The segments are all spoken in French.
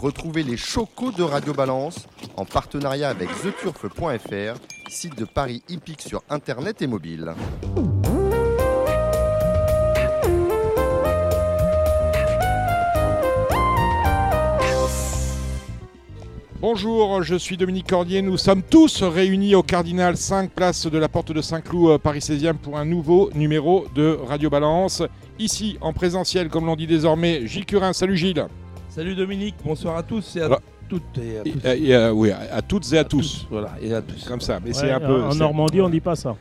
Retrouvez les chocos de Radio Balance en partenariat avec theturf.fr, site de Paris hippique sur internet et mobile. Bonjour, je suis Dominique Cordier. Nous sommes tous réunis au Cardinal 5, place de la Porte de Saint-Cloud, euh, Paris 16e, pour un nouveau numéro de Radio Balance. Ici, en présentiel, comme l'on dit désormais, Gilles Curin. Salut Gilles. Salut Dominique, bonsoir à tous et à Alors- toutes et à Et- tous. et, euh, oui, à toutes et à tous. Voilà, et à tous. Comme ça, mais c'est un peu. En Normandie, on dit pas ça.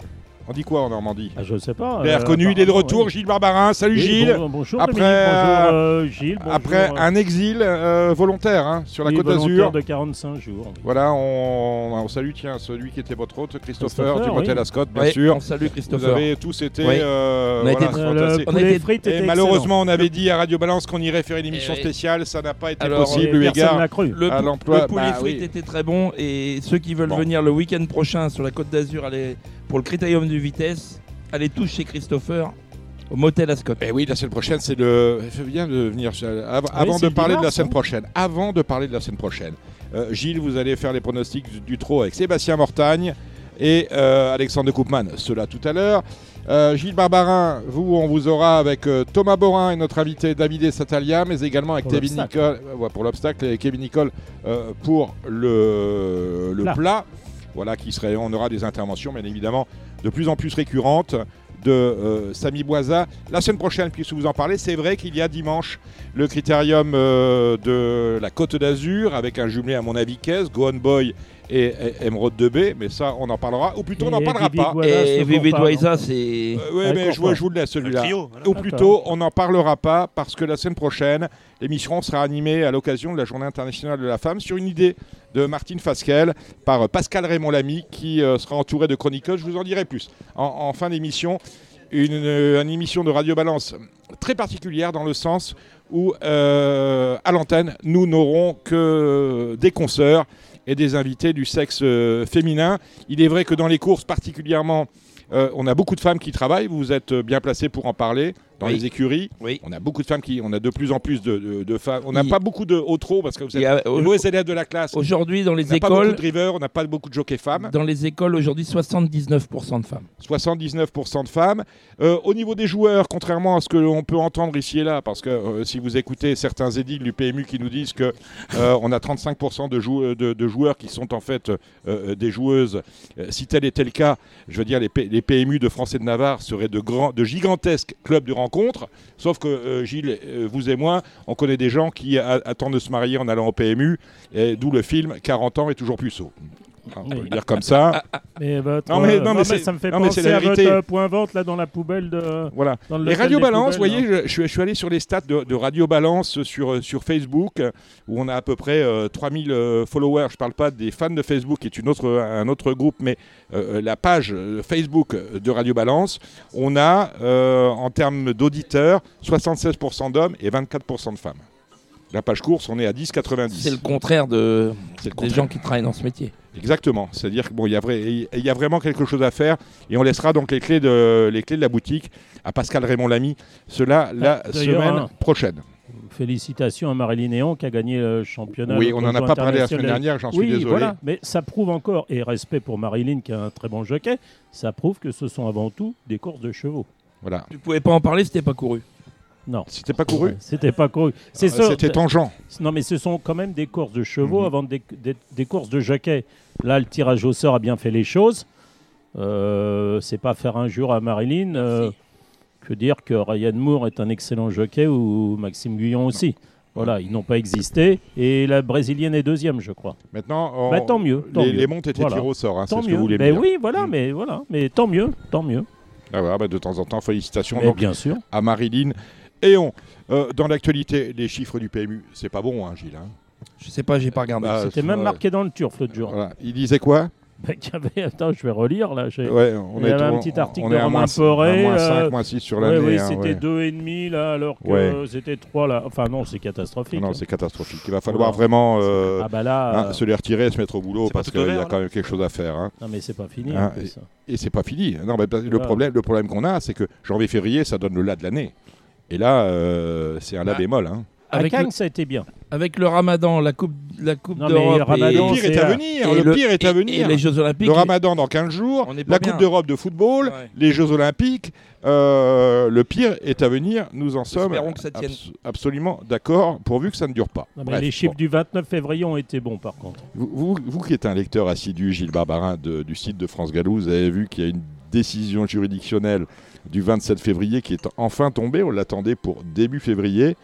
On dit quoi en Normandie Ah, je sais pas. Bien euh, reconnu, il est de retour, ouais. Gilles Barbarin. Salut Oui, Gilles. bon- bonjour Après, Dominique, euh, bonjour euh, Gilles. bonjour, Après euh, un exil euh, volontaire hein, sur la oui, Côte volontaire d'Azur. de 45 jours. Voilà, on, on salue tiens, celui qui était votre hôte, Christopher, Christopher, du motel oui. Ascot, bien sûr. on salue Vous Christopher. avez tous été. Euh, On a été- Euh, frites Et malheureusement, on avait dit à Radio Balance qu'on irait faire une émission spéciale. Ça n'a pas été possible, eu égard l'a cru. Le, à l'emploi. le poulet Bah frites était très bon et ceux qui veulent venir le week-end prochain sur la Côte d'Azur aller pour le Critérium de vitesse, allez tous chez Christopher au motel Ascot. Eh oui, la semaine prochaine, c'est le. C'est bien de venir. av- Avant de le parler de la semaine hein. prochaine. Avant de parler de la semaine prochaine. euh, Gilles, vous allez faire les pronostics du, du trot avec Sébastien Mortagne et euh, Alexandre de Koopman. Cela tout à l'heure. Euh, Gilles Barbarin, vous, on vous aura avec euh, Thomas Borin et notre invité David Satalia, mais également avec Pour Kevin. Nicole euh, ouais, pour l'obstacle et Kevin Nicole euh, pour le, le Plat. plat. Voilà, qui serait, on aura des interventions, bien évidemment, de plus en plus récurrentes de euh, Samy Boisa. La semaine prochaine, puisque vous en parlez, c'est vrai qu'il y a dimanche le critérium euh, de la Côte d'Azur avec un jumelé à mon avis Caisse, Gohan Boy et, et Emeraude 2B, mais ça on en parlera, ou plutôt on n'en parlera pas. Et Bourpard, Douaisa, c'est. Euh, Avec mais je, vous le laisse celui-là. voilà. Ou plutôt, on n'en parlera pas parce que la semaine prochaine, l'émission sera animée à l'occasion de la Journée internationale de la femme sur une idée de Martine Fasquelle par euh, Pascal Raymond Lamy qui euh, sera entouré de chroniqueurs. Je vous en dirai plus en, en fin d'émission. Une, une émission de Radio Balance très particulière dans le sens où, euh, à l'antenne, nous n'aurons que des consoeurs et des invités du sexe euh, féminin. Il est vrai que dans les courses particulièrement, euh, on a beaucoup de femmes qui travaillent. Vous êtes euh, bien placés pour en parler dans Oui. les écuries. Oui. On a beaucoup de femmes qui, on a de plus en plus de, de- de femmes. On n'a pas beaucoup de haut trop parce que vous êtes a- les mauvais élèves de la classe. On Aujourd'hui, dans les n'a pas beaucoup écoles, de drivers, on n'a pas beaucoup de jockeys femmes. dans les écoles aujourd'hui, 79% de femmes. 79% de femmes. Euh, au niveau des joueurs, contrairement à ce que l'on peut entendre ici et là, parce que euh, si vous écoutez certains édits du PMU qui nous disent que euh, on a 35% de, jou- de- de joueurs qui sont en fait euh, des joueuses, si tel était le cas, je veux dire les, P- les PMU de France et de Navarre seraient de, grands, de gigantesques clubs de Sauf que euh, Gilles, euh, vous et moi, on connaît des gens qui attendent de se marier en allant au PMU, d'où le film 40 ans et toujours puceau. On peut Oui. le dire comme ça. Mais votre, Non, mais- euh, non, mais ça me fait non, mais c'est penser la à votre vérité. euh, point vente là dans la poubelle de. Voilà. Dans le local Radio des Balance, vous voyez, hein. je, je suis- je suis allé sur les stats de, de Radio Balance sur, euh, sur Facebook, où on a à peu près euh, 3000 euh, followers. Je ne parle pas des fans de Facebook, qui est une autre, un autre groupe, mais euh, la page Facebook de Radio Balance. On a, euh, en termes d'auditeurs, 76% d'hommes et 24% de femmes. La page course, on est à 10,90. C'est le contraire de, le des contraire. gens qui travaillent dans ce métier. Exactement. C'est-à-dire qu'il bon, il y, a vrai- y a vraiment quelque chose à faire et on laissera donc les clés de, les clés de la boutique à Pascal Raymond Lamy. Cela la Ah, d'ailleurs, semaine hein. prochaine. Félicitations à Marilyn Néon qui a gagné le championnat. Oui, on n'en a pas parlé la semaine dernière, j'en suis Oui, désolé. voilà, mais ça prouve encore, et respect pour Marilyn qui est un très bon jockey, ça prouve que ce sont avant tout des courses de chevaux. Voilà. Tu pouvais pas en parler, c'était pas couru. Non. C'était pas couru C'était pas couru. C'est Euh, ça. C'était tangent. Non, mais ce sont quand même des courses de chevaux Mhm. avant des, des- des courses de jockey. Là, le tirage au sort a bien fait les choses. Euh, c'est pas faire un jour à Marilyn. euh, que dire que Ryan Moore est un excellent jockey ou Maxime Guyon aussi. Voilà, ils n'ont pas existé. Et la brésilienne est deuxième, je crois. Maintenant, on- Bah, tant mieux, tant les, mieux. les montes étaient Voilà. tirées au sort, hein, c'est ce que vous voulez Ben dire. oui, voilà, Mm. mais voilà, mais tant mieux, tant mieux. Ah voilà, bah, de temps en temps, félicitations Mais donc, bien sûr. à Marilyn. Et on, euh, dans l'actualité, les chiffres du PMU, c'est pas bon, hein, Gilles. hein. Je sais pas, j'ai pas regardé. Bah, C'était même marqué dans le turf l'autre jour. Voilà. Il disait quoi? Qu'il y avait- Attends, je vais relire là. Ouais, on Il y avait un petit article on de Romain moins, Poré, à moins 5, euh, moins 6 sur Ouais, l'année. oui, hein, c'était ouais. deux et demi là, alors que Ouais. euh, c'était 3 là. Enfin non, c'est catastrophique. Non, hein. c'est catastrophique. Il va falloir vraiment euh, ah bah là, hein, euh, se les retirer et se mettre au boulot parce qu'il y a là quand même quelque chose à faire. hein. non mais c'est pas fini. Plus. Et c'est pas fini. Non, mais le, problème, le problème qu'on a, c'est que janvier-février, ça donne le la de l'année. Et là, euh, c'est un la Ah. bémol. hein. À avec, Cannes, le, ça a été bien. avec le Ramadan, la Coupe, la coupe d'Europe le Ramadan, et- Le pire est à à- venir. et Le pire est à venir. Et les Jeux Olympiques. Le Ramadan dans 15 jours, On est pas la bien. Coupe d'Europe de football, Ouais. les Jeux Olympiques. euh, le pire est à venir. Nous en sommes Espérons que ça tienne. abs- absolument d'accord, pourvu que ça ne dure pas. Non, mais Bref, les chiffres bon. du 29 février ont été bons, par contre. Vous, vous- vous qui êtes un lecteur assidu, Gilles Barbarin, de- du site de France Gallo, vous avez vu qu'il y a une décision juridictionnelle du 27 février qui est enfin tombée. On l'attendait pour début février.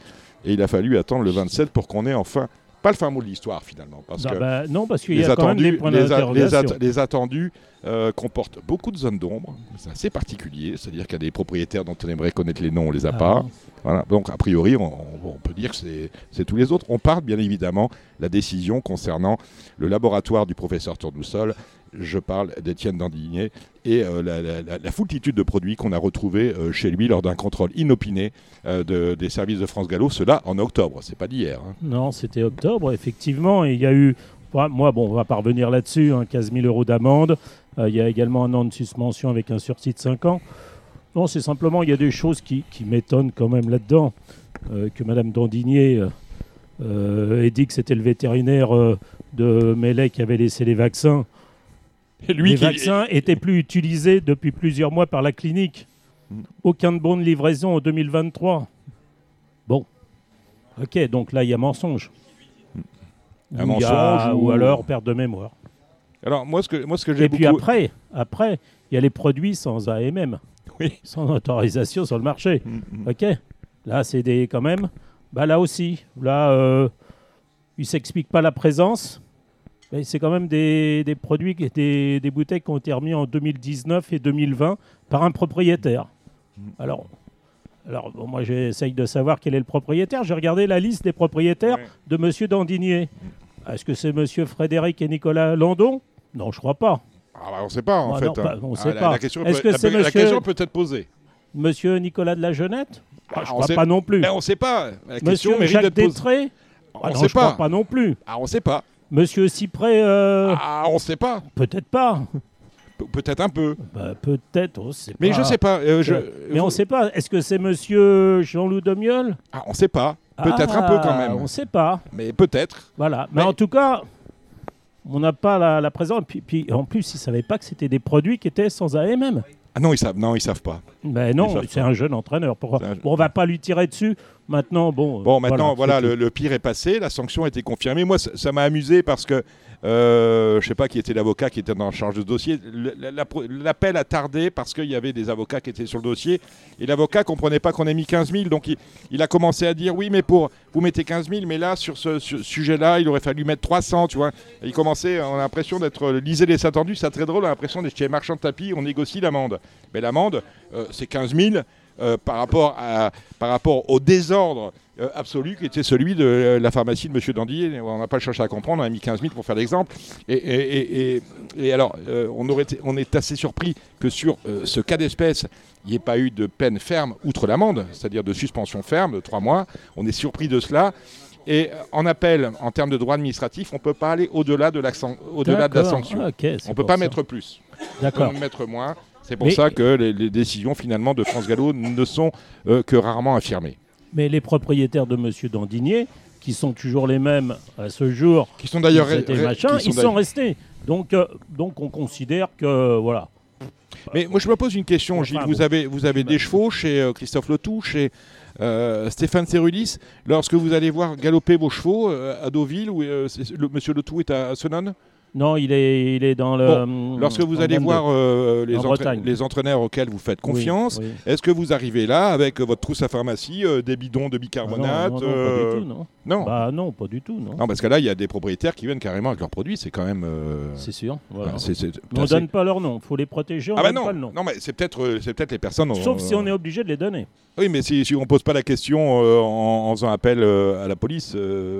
Et il a fallu attendre le 27 pour qu'on ait enfin, pas le fin mot de l'histoire finalement. Parce Non, que bah, non, parce qu'il y les a quand même des attendus, points les, at- attendus euh, comportent beaucoup de zones d'ombre. C'est assez particulier. C'est-à-dire qu'il y a des propriétaires dont on aimerait connaître les noms, on les a Ah, pas. Voilà. Donc, a priori, on, on peut dire que c'est- c'est tous les autres. On parle bien évidemment la décision concernant le laboratoire du professeur Tournesol. Je parle d'Étienne Dandigné et euh, la, foultitude de produits qu'on a retrouvés euh, chez lui lors d'un contrôle inopiné euh, de- des services de France Gallo. Cela en octobre, c'est pas d'hier. hein. Non, c'était octobre, effectivement. Et il y a eu, moi, bon, on va pas revenir là-dessus, hein, 15 000 euros d'amende. Il y a également un an de suspension avec un sursis de 5 ans. Non, c'est simplement, il y a des choses qui, m'étonnent quand même là-dedans. Que Madame Dandigné euh, ait dit que c'était le vétérinaire de Mellet qui avait laissé les vaccins. Lui les qui- vaccins étaient plus utilisés depuis plusieurs mois par la clinique. Mm. Aucun de bon de livraison en 2023. Bon. Ok, donc là, il y a mensonge. Un Ou a- mensonge ou... ou- alors perte de mémoire. Alors, moi, ce que, moi, ce que j'ai Et puis après, après, il y a les produits sans AMM, Oui. sans autorisation sur le marché. Mm, mm. Ok. Là, c'est des quand même. Bah là aussi, là, euh, il s'explique pas la présence. Mais c'est quand même des, des produits, des, des bouteilles qui ont été remis en 2019 et 2020 par un propriétaire. Alors, alors bon, moi, j'essaye de savoir quel est le propriétaire. J'ai regardé la liste des propriétaires Ouais. de Monsieur Dandigné. Est-ce que c'est Monsieur Frédéric et Nicolas Landon? Non, je crois pas. Ah bah, on ne sait pas, en Ah fait. non, bah, on Ah, sait la, pas. La question, Est-ce peut, que la- la monsieur- question peut être posée. Monsieur Nicolas de la Jeunette? Bah, Je on crois sait- pas non plus. Ben, on ne sait pas. La question Monsieur mérite Jacques. Détré? On Ah ne non, sait crois pas. pas non plus. Ah, on ne sait pas. Monsieur Cyprès, euh, Ah, on ne sait pas. peut-être pas. Pe- Peut-être un peu. Bah, peut-être, on sait Mais pas. je sais pas. euh, je- Mais on sait pas. Est-ce que c'est Monsieur Jean-Loup Demiol Ah, on sait pas. Peut-être un peu quand Ah, même. On sait pas. Mais peut-être. Voilà. Mais, Mais- en tout cas, on n'a pas la, la présence. Puis, puis, en plus, ils ne savaient pas que c'était des produits qui étaient sans AMM. Ah non, ils savent. Non, ils savent pas. Mais Ils non, c'est un jeune entraîneur. Pourquoi un- Bon, on va pas lui tirer dessus. Maintenant, bon. Bon, maintenant, voilà, le, pire est passé, la sanction a été confirmée. Moi, ça m'a amusé parce que euh, je sais pas qui était l'avocat qui était en charge de dossier. L'appel a tardé parce qu'il y avait des avocats qui étaient sur le dossier et l'avocat comprenait pas qu'on ait mis 15 000. Donc, il, il a commencé à dire oui, mais pour vous mettez 15 000, mais là, sur ce, ce sujet-là, il aurait fallu mettre 300, tu vois. Il commençait, on a l'impression d'être, lisez les attendus, c'est très drôle, on a l'impression d'être chez marchand de tapis, on négocie l'amende. Mais l'amende, euh, c'est 15 000 euh, par, rapport à, par rapport au désordre euh, absolu qui était celui de la pharmacie de M. Dandy. On n'a pas cherché à comprendre, on a mis 15 000 pour faire l'exemple. Et, et- et- et- et alors, euh, on, aurait été- on est assez surpris que sur euh, ce cas d'espèce, il n'y ait pas eu de peine ferme outre l'amende, c'est-à-dire de suspension ferme de trois mois. On est surpris de cela. Et en appel, en termes de droit administratif, on ne peut pas aller au-delà de, la au-delà de la sanction. Ah, on ne peut pas ça. mettre plus. On peut mettre moins. C'est pour Mais- ça que les, les décisions finalement de France Gallo ne sont euh, que rarement affirmées. Mais les propriétaires de Monsieur Dandigné, qui sont toujours les mêmes à ce jour, Qui sont d'ailleurs machin, qui ils sont restés. Donc, euh, donc on considère que voilà. Mais moi, je me pose une question, Enfin, Gilles. bon. Vous avez, vous avez des chevaux chez euh, Christophe Letou, chez euh, Stéphane Cerulis. Lorsque vous allez voir galoper vos chevaux à Deauville, où le, Monsieur Letou est à Senon, Non, il est, il est dans le. lorsque vous allez 22. voir euh, les, En entra- Bretagne. les entraîneurs auxquels vous faites confiance, oui. est-ce que vous arrivez là avec euh, votre trousse à pharmacie, euh, des bidons de Ah non, bicarbonate non, non, euh, pas du tout, non. non. Bah non, pas du tout, non. Non, parce que là, il y a des propriétaires qui viennent carrément avec leurs produits. C'est quand même. C'est sûr. voilà. bah, Mais on c'est- donne pas leur nom, faut les protéger, on Ah bah donne non, pas le nom. non, mais c'est peut-être, c'est peut-être les personnes. Sauf si on est obligé de les donner. Oui, mais si, si on pose pas la question en, en faisant appel à la police,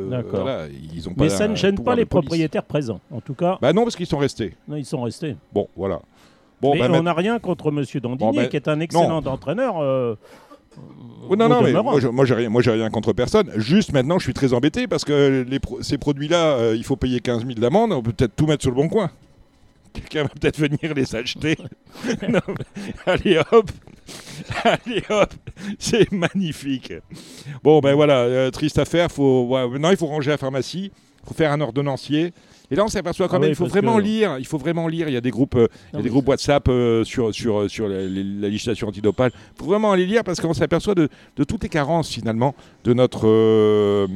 D'accord. voilà, ils ont pas. Mais ça ne gêne pas les propriétaires présents. En tout cas, Bah non, parce qu'ils sont restés. non, ils sont restés. Bon, voilà. Bon, Mais bah, on n'a rien contre Monsieur Dandigné, Bon, ben, qui est un excellent entraîneur. euh, Oui, non, non, mais moi, je- moi, j'ai rien, moi, j'ai rien contre personne. Juste maintenant, je suis très embêté parce que les pro- ces produits-là, euh, il faut payer 15 000 d'amende. On peut peut-être tout mettre sur le bon coin. Quelqu'un va peut-être venir les acheter. Non, allez hop. Allez hop, c'est magnifique. Bon ben voilà, euh, triste affaire. Faut, ouais, maintenant il faut ranger la pharmacie, il faut faire un ordonnancier. Et là on s'aperçoit quand Ah même, oui, il faut vraiment que- lire. Il faut vraiment lire. Il y a des groupes, euh, il y a Non, des groupes WhatsApp euh, sur sur euh, sur la, législation antidopage. Il faut vraiment aller lire parce qu'on s'aperçoit de, de toutes les carences finalement de notre euh,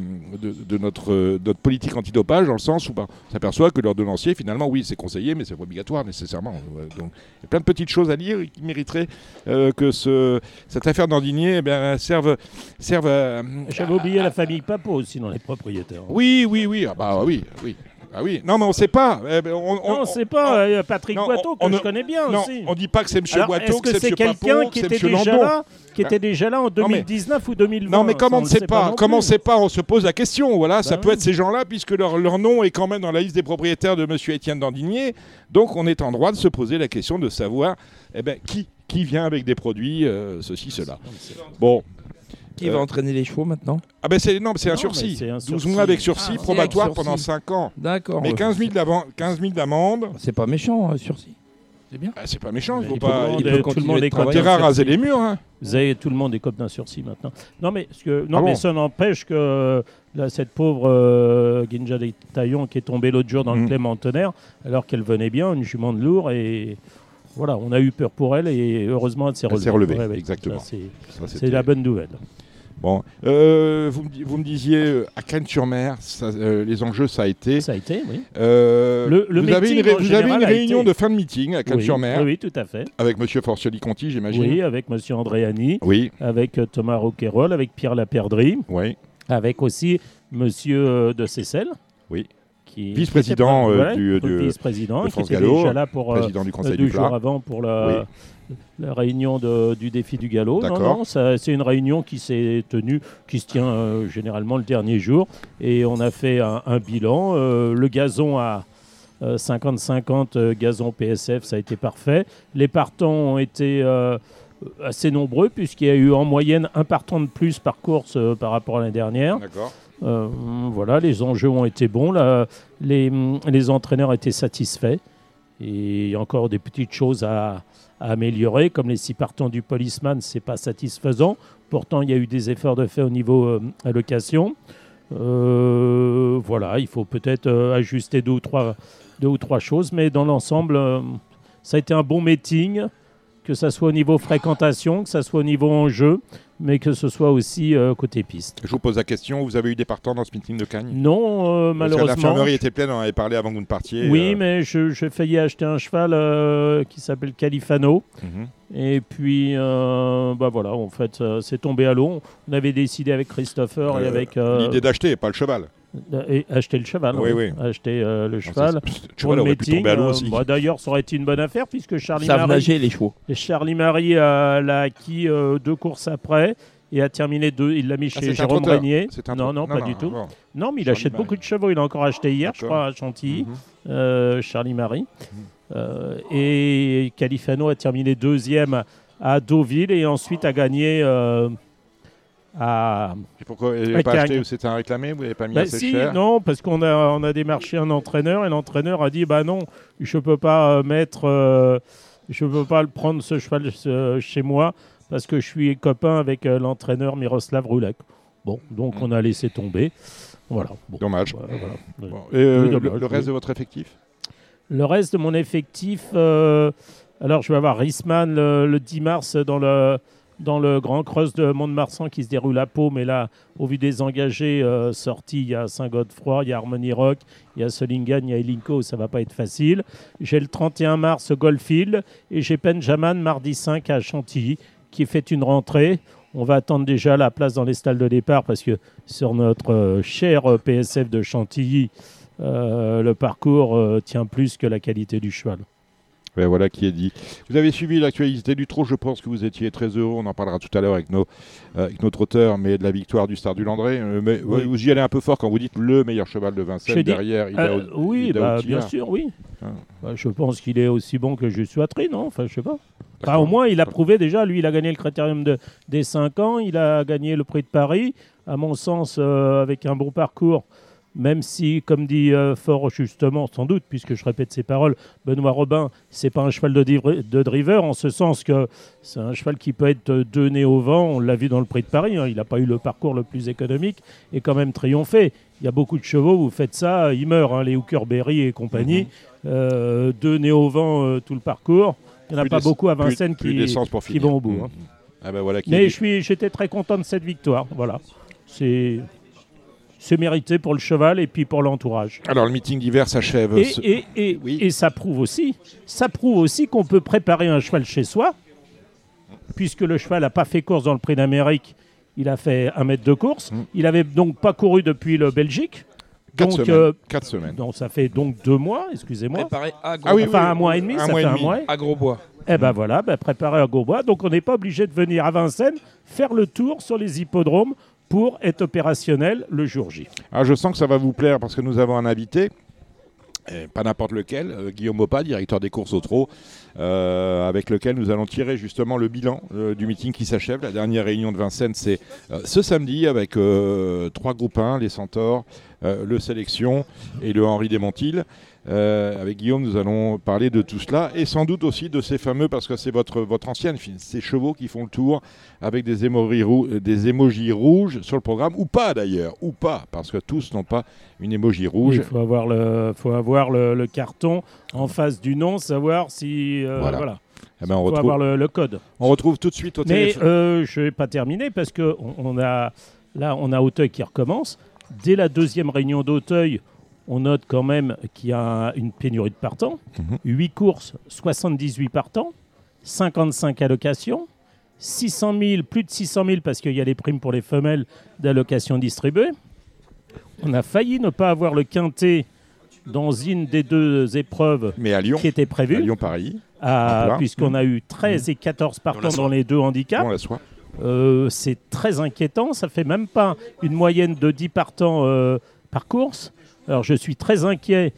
de, de notre notre politique antidopage dans le sens où ben, on s'aperçoit que l'ordonnancier finalement oui c'est conseillé mais c'est pas obligatoire nécessairement. Donc il y a plein de petites choses à lire qui mériteraient que ce, cette affaire d'Andinier eh bien, serve, serve à- J'avais oublié la famille Papo aussi dans les propriétaires. Oui, oui, oui. Ah bah oui, oui. Ah oui. Non, mais on sait pas. Eh ben, on, on- non, c'est pas euh, Patrick non, Boiteau que on je ne- connais bien non, aussi. on dit pas que c'est Alors, Boiteau, est-ce que c'est quelqu'un qui que était déjà Landon. là, qui était déjà là en mais- 2019 ou 2020 Non, mais comme on ne sait pas, comme on sait pas, on se pose la question. Voilà, ça Bah peut être ces gens-là, puisque leur, leur nom est quand même dans la liste des propriétaires de Monsieur Étienne Dandinier. Donc, on est en droit de se poser la question de savoir, eh ben, qui, qui vient avec des produits, euh, ceci, cela. Bon, Qui Euh, va entraîner les chevaux maintenant ah ben c'est non, c'est un sursis. un 12 sursis. mois avec sursis Ah, probatoire sursis. pendant 5 ans. D'accord. Mais ouais. 15 000 d'amende- 15 000 d'amende, C'est pas méchant, euh, sursis. C'est bien. ah, c'est pas méchant. Il faut pas. il peut tout le monde est à raser les murs. Hein. Vous avez tout le monde est comme d'un sursis maintenant. Non, mais, parce que, non, Ah mais ça n'empêche que là, cette pauvre euh, Ginja des Taillons qui est tombée l'autre jour dans Mm. le Clémentonnerre, alors qu'elle venait bien, une jument de lourd, et voilà, on a eu peur pour elle, et heureusement, elle s'est Elle relevée. s'est relevée, Ouais, ouais, exactement. C'est la bonne nouvelle. Bon, Euh, vous, vous me disiez euh, à Cannes-sur-Mer, euh, les enjeux, ça a été. Ça a été, oui. Euh, Le- le vous avez une, vous avez une réunion de fin de meeting à Cannes-sur-Mer Oui, oui, tout à fait. avec Monsieur Forcioli-Conti, j'imagine. Oui, avec Monsieur Andréani, Oui, avec euh, Thomas Roquerolles, avec Pierre Laperdrie, oui. avec aussi Monsieur euh, de Cessel. Oui. Vice-président, euh, voilà, du- du- vice-président, de qui était déjà là pour président du Conseil du jours Plat. avant pour la, la réunion de- du défi du galop. Non, non, c'est une réunion qui s'est tenue, qui se tient euh, généralement le dernier jour, et on a fait un, un bilan. Euh, le gazon à euh, 50-50, euh, gazon PSF, ça a été parfait. Les partants ont été euh, assez nombreux puisqu'il y a eu en moyenne un partant de plus par course par rapport à l'année dernière. D'accord. Euh, voilà, les enjeux ont été bons, là, les, les entraîneurs étaient satisfaits. Et il y a encore des petites choses à, à améliorer, comme les six partants du policeman, c'est pas satisfaisant. Pourtant, il y a eu des efforts de fait au niveau euh, allocation. Euh, voilà, il faut peut-être euh, ajuster deux ou, trois, deux ou trois choses, mais dans l'ensemble, ça a été un bon meeting, que ce soit au niveau fréquentation, que ce soit au niveau enjeu, mais que ce soit aussi euh, côté piste. Je vous pose la question, vous avez eu des partants dans ce meeting de Cagnes Non, euh, malheureusement. L'infirmerie était pleine, on en avait parlé avant que vous ne partiez. Oui, euh, mais j'ai failli acheter un cheval euh, qui s'appelle Califano. mhm. Et puis, bah voilà, en fait, c'est tombé à l'eau. On avait décidé avec Christopher et avec. L'idée d'acheter, pas le cheval. Et acheter le cheval. Oui, oui. oui. Acheter euh, le ça, cheval. Pour cheval le aurait pu meeting, tomber à l'eau euh, aussi. bah, D'ailleurs, ça aurait été une bonne affaire puisque Charlie Savent Marie, nager les chevaux. Charlie Marie euh, l'a acquis euh, deux courses après et a terminé deux. Il l'a mis Ah, chez un Jérôme. Régnier. Non, non, pas du tout. bon. Non, mais il Charlie achète Marie. beaucoup de chevaux. Il a encore acheté hier, je crois, à Chantilly. Mhm. euh, Charlie Marie. Euh, et Califano a terminé deuxième à Deauville et ensuite a gagné euh, à. Et pourquoi vous n'avez pas acheté C'était un réclamé Vous n'avez pas mis Bah assez si, cher non, parce qu'on a, on a démarché un entraîneur et l'entraîneur a dit bah non, je peux pas euh, mettre, euh, je peux pas le prendre ce cheval euh, chez moi parce que je suis copain avec euh, l'entraîneur Miroslav Roulek. Bon, donc on a laissé tomber. Voilà. Bon, Dommage. voilà, voilà. Bon. Et euh, le, reste oui. de votre effectif Le reste de mon effectif, euh, alors je vais avoir Risman le, le 10 mars dans le, dans le Grand Cross de Mont-de-Marsan qui se déroule à Pau, mais là, au vu des engagés euh, sortis, il y a Saint-Godefroy, il y a Harmony Rock, il y a Solingen, il y a Elinco, ça va pas être facile. J'ai le 31 mars Goldfield et j'ai Benjamin mardi 5 à Chantilly qui fait une rentrée. On va attendre déjà la place dans les stalles de départ parce que sur notre euh, cher euh, PSF de Chantilly, le parcours tient plus que la qualité du cheval. Ouais, voilà qui est dit. Vous avez suivi l'actualité du trot, je pense que vous étiez très heureux, on en parlera tout à l'heure avec, nos, euh, avec notre auteur, mais de la victoire du Star du Landré. Euh, mais Oui. vous y allez un peu fort quand vous dites le meilleur cheval de Vincennes, Je derrière Ida, Euh, oui, Ida bah, bien sûr, oui. Ah. Bah, je pense qu'il est aussi bon que Juste Watry, non? Enfin, je sais pas. Au moins, il a prouvé déjà, lui, il a gagné le critérium de, des 5 ans, il a gagné le prix de Paris, à mon sens, avec un bon parcours. Même si, comme dit euh, fort justement, sans doute, puisque je répète ses paroles, Benoît Robin, c'est pas un cheval de, driver, en ce sens que c'est un cheval qui peut être donné au vent. On l'a vu dans le Prix de Paris, hein, il n'a pas eu le parcours le plus économique et quand même triomphé. Il y a beaucoup de chevaux, vous faites ça, ils meurent, hein, les Hookerberry et compagnie. Euh, deux nez au vent euh, tout le parcours. Il n'y en a Plus pas beaucoup à Vincennes qui, vont au bout. Hein. Ah ben voilà qui Mais j'étais très content de cette victoire. Voilà, c'est c'est mérité pour le cheval et puis pour l'entourage. Alors le meeting d'hiver s'achève. Et, ce- et, et, Oui. et ça prouve aussi, ça prouve aussi qu'on peut préparer un cheval chez soi, puisque le cheval n'a pas fait course dans le Prix d'Amérique. Il a fait un mètre de course. Mm. Il avait donc pas couru depuis le Belgique. Quatre Donc, semaines. euh, Quatre semaines. donc ça fait donc deux mois, excusez-moi. Préparé à gros, Ah oui, enfin oui, un mois et demi, un ça mois fait et un demi. mois. à gros bois. Eh ben voilà, ben préparer à Gourbois. Donc on n'est pas obligé de venir à Vincennes faire le tour sur les hippodromes pour être opérationnel le jour J. Ah, je sens que ça va vous plaire parce que nous avons un invité, pas n'importe lequel, euh, Guillaume Opa, directeur des courses au trot, euh, avec lequel nous allons tirer justement le bilan euh, du meeting qui s'achève. La dernière réunion de Vincennes, c'est ce samedi avec trois groupes 1, les Centaures, le Sélection et le Henri Desmontil. Euh, avec Guillaume, nous allons parler de tout cela et sans doute aussi de ces fameux, parce que c'est votre, votre ancienne film, ces chevaux qui font le tour avec des émojis, rou- des émojis rouges sur le programme, ou pas d'ailleurs, ou pas, parce que tous n'ont pas une émoji rouge. Il faut avoir le, faut avoir le, le carton en face du nom, savoir si euh, Voilà. voilà. Eh ben, on, faut retrouve, avoir le, le code. on retrouve tout de suite au Mais téléphone. euh, je vais pas terminer parce que on, on a là on a Auteuil qui recommence. Dès la deuxième réunion d'Auteuil, on note quand même qu'il y a une pénurie de partants. Mhm. 8 courses, 78 partants, 55 allocations, 600 000, plus de 600 000 parce qu'il y a les primes pour les femelles d'allocations distribuées. On a failli ne pas avoir le quintet dans une des deux épreuves Mais à Lyon, qui était à prévue, Lyon-Paris, à- plein. puisqu'on a eu 13 et 14 partants dans les deux handicaps. Euh, c'est très inquiétant. Ça fait même pas une moyenne de 10 partants euh, par course. Alors je suis très inquiet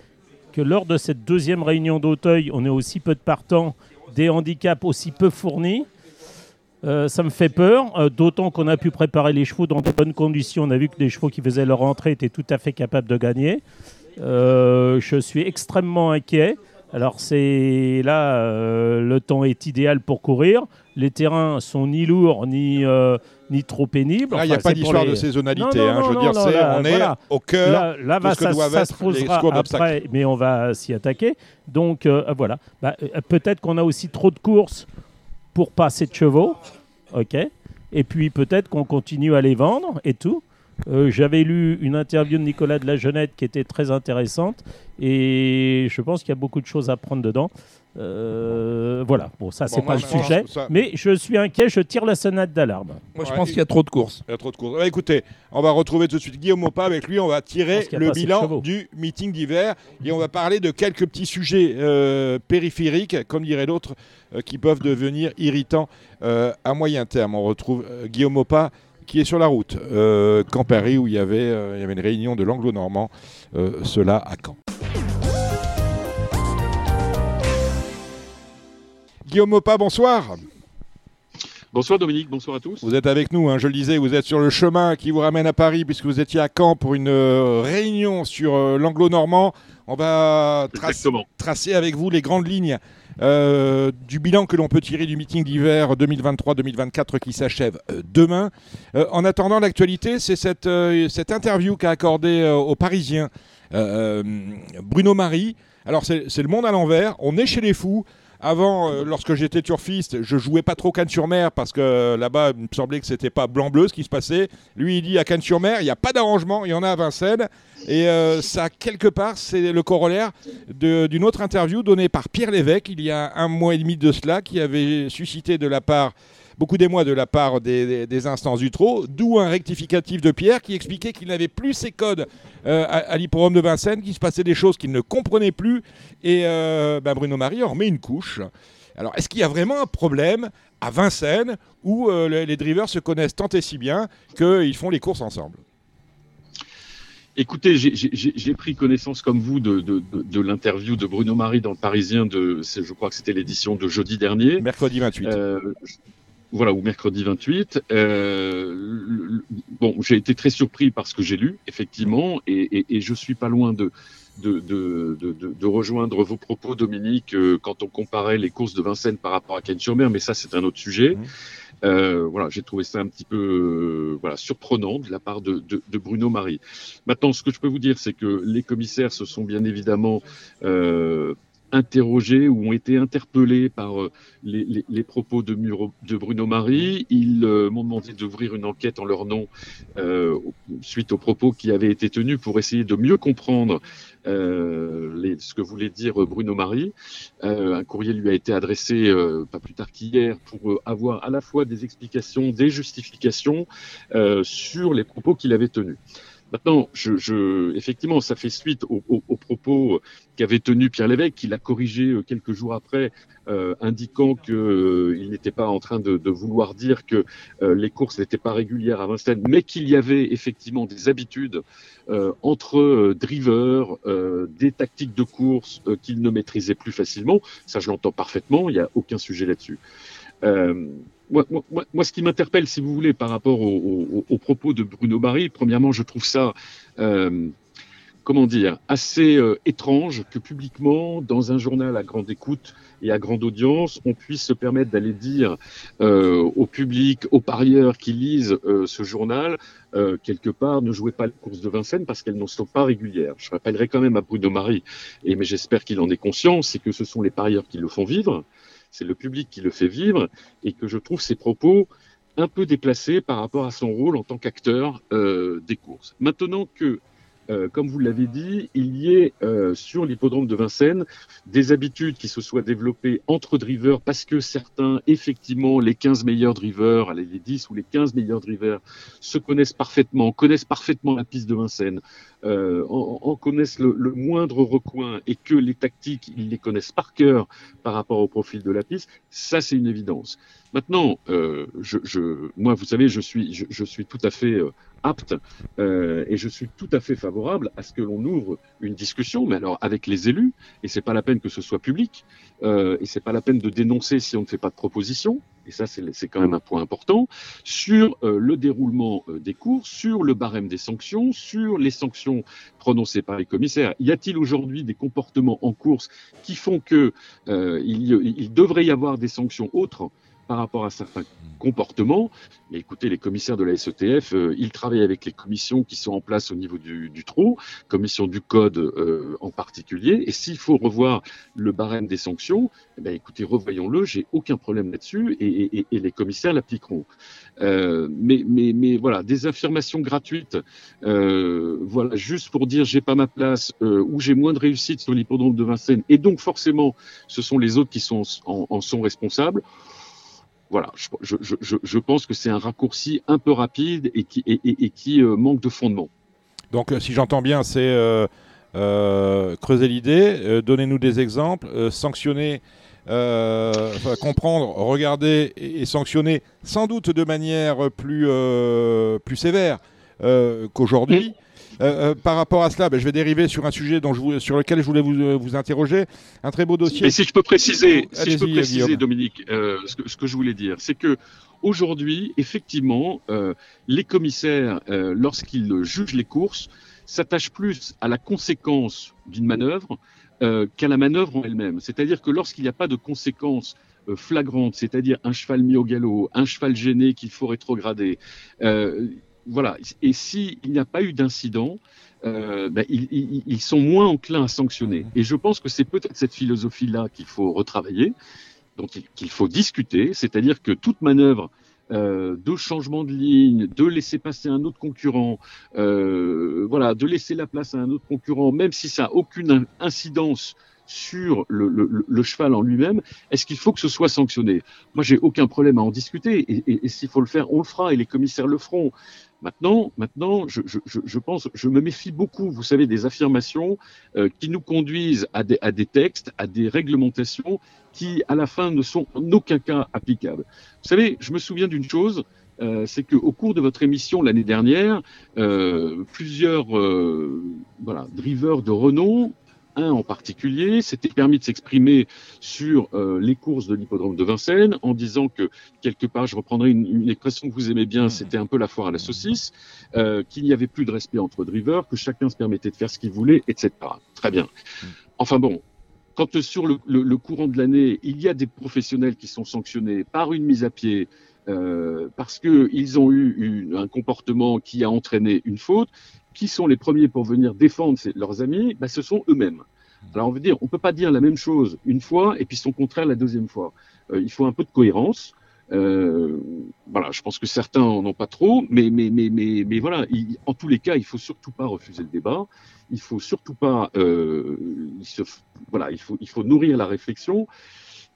que lors de cette deuxième réunion d'Auteuil, on ait aussi peu de partants, des handicaps aussi peu fournis. Euh, ça me fait peur, euh, d'autant qu'on a pu préparer les chevaux dans de bonnes conditions. On a vu que les chevaux qui faisaient leur entrée étaient tout à fait capables de gagner. Euh, je suis extrêmement inquiet. Alors c'est là, euh, le temps est idéal pour courir. Les terrains sont ni lourds ni, euh, ni trop pénibles. Là, il n'y a pas d'histoire les- de saisonnalité. Non, non, hein, je veux dire, là, on est voilà. au cœur. Là, là, va- ce que ça, doivent ça être se posera après, mais on va s'y attaquer. Donc euh, voilà. Bah, Peut-être qu'on a aussi trop de courses pour pas assez de chevaux. Ok. Et puis peut-être qu'on continue à les vendre et tout. Euh, J'avais lu une interview de Nicolas de la Jeunette qui était très intéressante et je pense qu'il y a beaucoup de choses à prendre dedans. Euh, voilà, bon, ça, c'est Bon, pas le sujet, ça- mais je suis inquiet, je tire la sonnette d'alarme. Moi, je Ouais, pense qu'il y a trop de courses. Il y a trop de courses. Bah, écoutez, on va retrouver tout de suite Guillaume Opa. Avec lui, on va tirer le bilan du meeting d'hiver et on va parler de quelques petits sujets euh, périphériques, comme dirait l'autre, euh, qui peuvent devenir irritants euh, à moyen terme. On retrouve euh, Guillaume Opa qui est sur la route, euh, Camp Paris, où il y avait, euh, il y avait une réunion de l'anglo-normand, euh, cela à Caen. Guillaume Opa, bonsoir. Bonsoir Dominique, bonsoir à tous. Vous êtes avec nous, hein, je le disais, vous êtes sur le chemin qui vous ramène à Paris puisque vous étiez à Caen pour une euh, réunion sur euh, l'anglo-normand. On va Exactement. tracer avec vous les grandes lignes euh, du bilan que l'on peut tirer du meeting d'hiver 2023-2024 qui s'achève euh, demain. Euh, en attendant, l'actualité, c'est cette, cette interview qu'a accordée aux Parisiens Bruno Marie. Alors, c'est le monde à l'envers. On est chez les fous. Avant, euh, lorsque j'étais turfiste, je jouais pas trop Cannes-sur-Mer parce que euh, là-bas, il me semblait que c'était pas blanc-bleu ce qui se passait. Lui, il dit à Cannes-sur-Mer, il n'y a pas d'arrangement, il y en a à Vincennes. Et euh, ça, quelque part, c'est le corollaire d'une autre interview donnée par Pierre Lévesque il y a un mois et demi de cela, qui avait suscité de la part, beaucoup d'émoi de la part des, des- des instances du trot, d'où un rectificatif de Pierre qui expliquait qu'il n'avait plus ses codes euh, à, à de Vincennes, qu'il se passait des choses qu'il ne comprenait plus. Et euh, bah, Bruno Marie en remet une couche. Alors, est-ce qu'il y a vraiment un problème à Vincennes où euh, les, les drivers se connaissent tant et si bien qu'ils font les courses ensemble? Écoutez, j'ai- pris connaissance comme vous de, de, de, de l'interview de Bruno Marie dans le Parisien de, je crois que c'était l'édition de jeudi dernier. Mercredi 28. Euh, voilà, ou mercredi 28. Euh, bon, j'ai été très surpris par ce que j'ai lu, effectivement, et, et, et, je suis pas loin de, de, de, de, de rejoindre vos propos, Dominique, euh, quand on comparait les courses de Vincennes par rapport à Cannes-sur-Mer, mais ça, c'est un autre sujet. Mmh. Euh, voilà, j'ai trouvé ça un petit peu euh, voilà, surprenant de la part de, de, de, Bruno Marie. Maintenant, ce que je peux vous dire, c'est que les commissaires se sont bien évidemment euh, interrogés ou ont été interpellés par euh, les, les, les propos de, Muro, de, Bruno Marie. Ils euh, m'ont demandé d'ouvrir une enquête en leur nom euh, suite aux propos qui avaient été tenus pour essayer de mieux comprendre euh, les, ce que voulait dire Bruno Marie. un courrier lui a été adressé pas plus tard qu'hier pour avoir à la fois des explications, des justifications sur les propos qu'il avait tenus. Maintenant, je, je, effectivement, ça fait suite aux, propos qu'avait tenu Pierre Lévesque, qu'il a corrigé euh, quelques jours après, euh, indiquant qu'il euh, n'était pas en train de, de vouloir dire que euh, les courses n'étaient pas régulières à Vincennes, mais qu'il y avait effectivement des habitudes euh, entre drivers, des tactiques de course qu'il ne maîtrisait plus facilement. Ça, je l'entends parfaitement, il n'y a aucun sujet là-dessus. Moi, moi, moi, ce qui m'interpelle, si vous voulez, par rapport aux au, au propos de Bruno Barry, premièrement, je trouve ça, euh, comment dire, assez euh, étrange que publiquement, dans un journal à grande écoute et à grande audience, on puisse se permettre d'aller dire euh, au public, aux parieurs qui lisent euh, ce journal, euh, quelque part, ne jouez pas les courses de Vincennes parce qu'elles ne sont pas régulières. Je rappellerai quand même à Bruno Marie, mais j'espère qu'il en est conscient, c'est que ce sont les parieurs qui le font vivre c'est le public qui le fait vivre, et que je trouve ses propos un peu déplacés par rapport à son rôle en tant qu'acteur euh, des courses. Maintenant que, euh, comme vous l'avez dit, il y ait euh, sur l'hippodrome de Vincennes des habitudes qui se soient développées entre drivers parce que certains, effectivement, les 15 meilleurs drivers, les 10 ou les 15 meilleurs drivers se connaissent parfaitement, connaissent parfaitement la piste de Vincennes, euh, en, en, connaissent le, le, moindre recoin et que les tactiques, ils les connaissent par cœur par rapport au profil de la piste, ça c'est une évidence. Maintenant, euh, je, je, moi, vous savez, je suis, je, je suis tout à fait euh, apte euh, et je suis tout à fait favorable à ce que l'on ouvre une discussion, mais alors avec les élus, et c'est pas la peine que ce soit public, euh, et c'est pas la peine de dénoncer si on ne fait pas de proposition, et ça c'est quand même un point important, sur euh, le déroulement euh, des cours, sur le barème des sanctions, sur les sanctions prononcées par les commissaires. Y a-t-il aujourd'hui des comportements en course qui font que euh, il, il devrait y avoir des sanctions autres par rapport à certains comportements. Mais écoutez, les commissaires de la SETF, euh, ils travaillent avec les commissions qui sont en place au niveau du, trou, commission du code euh, en particulier. Et s'il faut revoir le barème des sanctions, eh bien, écoutez, revoyons-le, j'ai aucun problème là-dessus et, les commissaires l'appliqueront. Euh, mais, voilà, des affirmations gratuites, voilà, juste pour dire j'ai pas ma place ou j'ai moins de réussite sur l'hippodrome de Vincennes et donc forcément ce sont les autres qui sont en sont responsables voilà, je, je, je, je pense que c'est un raccourci un peu rapide et qui, et, et, et qui euh, manque de fondement. Donc, euh, si j'entends bien, c'est euh, euh, creuser l'idée, euh, donnez-nous des exemples, euh, sanctionner, enfin, comprendre, regarder et, et, sanctionner, sans doute de manière plus, plus sévère qu'aujourd'hui. Euh, euh, par rapport à cela, ben, je vais dériver sur un sujet dont je vous, sur lequel je voulais vous, euh, vous interroger. Un très beau dossier. Et si je peux préciser, si je peux préciser Dominique, ce que, ce, que, je voulais dire, c'est que aujourd'hui, effectivement, les commissaires, lorsqu'ils jugent les courses, s'attachent plus à la conséquence d'une manœuvre qu'à la manœuvre en elle-même. C'est-à-dire que lorsqu'il n'y a pas de conséquences flagrantes, c'est-à-dire un cheval mis au galop, un cheval gêné qu'il faut rétrograder, euh, voilà. Et s'il n'y a pas eu d'incident, euh, ben, ils, ils, ils, sont moins enclins à sanctionner. Et je pense que c'est peut-être cette philosophie-là qu'il faut retravailler, donc qu'il faut discuter, c'est-à-dire que toute manœuvre euh, de changement de ligne, de laisser passer un autre concurrent, euh, voilà, de laisser la place à un autre concurrent, même si ça n'a aucune incidence sur le, le, le cheval en lui-même, est-ce qu'il faut que ce soit sanctionné? Moi, j'ai aucun problème à en discuter, et, et, et s'il faut le faire, on le fera, et les commissaires le feront. Maintenant, maintenant, je, je, je, pense, je me méfie beaucoup, vous savez, des affirmations euh, qui nous conduisent à des, à des, textes, à des réglementations qui, à la fin, ne sont en aucun cas applicables. Vous savez, je me souviens d'une chose, euh, c'est qu'au cours de votre émission l'année dernière, euh, plusieurs voilà, drivers de Renault un en particulier s'était permis de s'exprimer sur euh, les courses de l'hippodrome de Vincennes en disant que quelque part, je reprendrai une, une expression que vous aimez bien, c'était un peu la foire à la saucisse, euh, qu'il n'y avait plus de respect entre drivers, que chacun se permettait de faire ce qu'il voulait, etc. Très bien. Enfin bon, quand sur le, le- le courant de l'année, il y a des professionnels qui sont sanctionnés par une mise à pied euh, parce qu'ils ont eu un comportement qui a entraîné une faute, qui sont les premiers pour venir défendre leurs amis? Ben, Ce sont eux-mêmes. Alors on veut dire, on peut pas dire la même chose une fois et puis son contraire la deuxième fois. Euh, il faut un peu de cohérence. Euh, voilà, je pense que certains en ont pas trop, mais mais mais mais mais voilà. il- en tous les cas, il faut surtout pas refuser le débat. Il faut surtout pas, euh, voilà, il faut il faut nourrir la réflexion.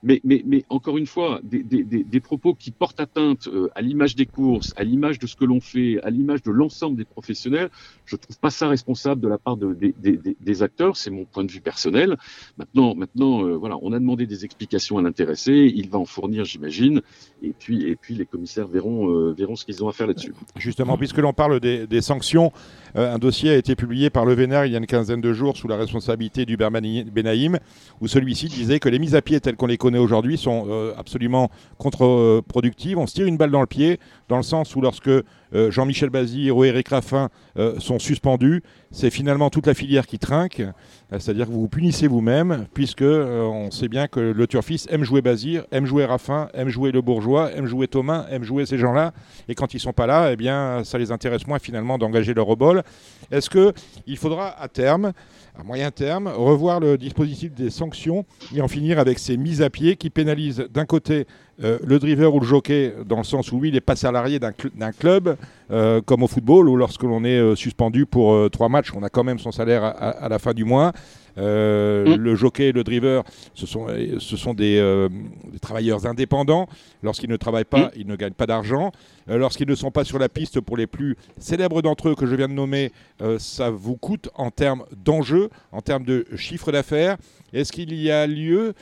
Mais, mais, mais encore une fois, des, des, des, propos qui portent atteinte euh, à l'image des courses, à l'image de ce que l'on fait, à l'image de l'ensemble des professionnels, je trouve pas ça responsable de la part de, des, des, des- acteurs. C'est mon point de vue personnel. Maintenant, maintenant, euh, voilà, on a demandé des explications à l'intéressé. Il va en fournir, j'imagine. Et puis, et puis, les commissaires verront, euh, verront ce qu'ils ont à faire là-dessus. Justement, puisque l'on parle des, des sanctions, euh, un dossier a été publié par le Vénère il y a une quinzaine de jours sous la responsabilité du Benaïm, où celui-ci disait que les mises à pied telles qu'on les connaît aujourd'hui sont euh, absolument contre-productives. On se tire une balle dans le pied, dans le sens où lorsque euh, Jean-Michel Bazir ou Eric Raffin euh, sont suspendus, c'est finalement toute la filière qui trinque. Euh, C'est-à-dire que vous vous punissez vous-même, puisque on sait bien que le turfiste aime jouer Bazir, aime jouer Raffin, aime jouer le Bourgeois, aime jouer Thomas, aime jouer ces gens-là. Et quand ils sont pas là, eh bien, ça les intéresse moins finalement d'engager leur rebol. Est-ce que il faudra à terme, à moyen terme, revoir le dispositif des sanctions et en finir avec ces mises à pied qui pénalisent d'un côté euh, le driver ou le jockey dans le sens où lui il n'est pas salarié d'un cl- d'un club euh, comme au football où lorsque l'on est euh, suspendu pour trois matchs on a quand même son salaire à, à- à la fin du mois. Euh, Mm. le jockey et le driver ce sont, ce sont des, euh, des travailleurs indépendants. Lorsqu'ils ne travaillent pas ils ne gagnent pas d'argent. Euh, lorsqu'ils ne sont pas sur la piste pour les plus célèbres d'entre eux que je viens de nommer ça vous coûte en termes d'enjeux en termes de chiffre d'affaires est-ce qu'il y a lieu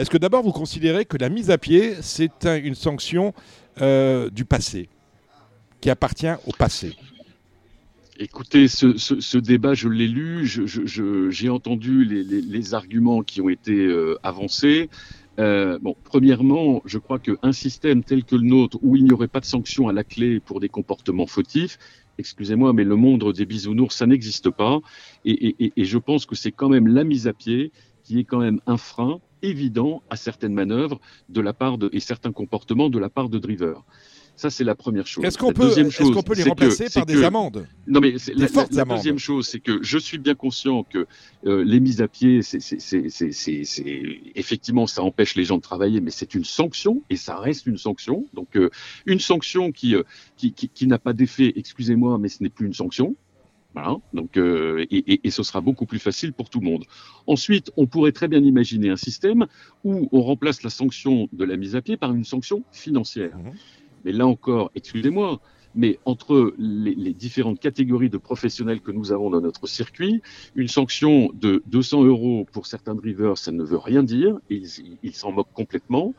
est-ce que d'abord vous considérez que la mise à pied, c'est un- une sanction euh, du passé, qui appartient au passé? Écoutez, ce, débat, je l'ai lu, j'ai entendu les, arguments qui ont été euh, avancés. Euh, premièrement, je crois qu'un système tel que le nôtre, où il n'y aurait pas de sanction à la clé pour des comportements fautifs, excusez-moi, mais le monde des bisounours, ça n'existe pas. Et je pense que c'est quand même la mise à pied qui est quand même un frein évident à certaines manœuvres de la part de, et certains comportements de la part de drivers. Ça, c'est la première chose. Est-ce qu'on La peut, deuxième est-ce qu'on peut les que- remplacer par des que- amendes? Non, mais c'est- la, deuxième chose, c'est que je suis bien conscient que euh, les mises à pied, c'est, c'est- c'est- effectivement, ça empêche les gens de travailler, mais c'est une sanction et ça reste une sanction. Donc, euh, une sanction qui, euh, qui, qui, qui n'a pas d'effet, excusez-moi, mais ce n'est plus une sanction. Voilà. Donc, euh, et, et, et ce sera beaucoup plus facile pour tout le monde. Ensuite, on pourrait très bien imaginer un système où on remplace la sanction de la mise à pied par une sanction financière. Mhm. Mais là encore, excusez-moi, mais entre les, les différentes catégories de professionnels que nous avons dans notre circuit, une sanction de 200 euros pour certains drivers, ça ne veut rien dire, ils s'en moquent complètement.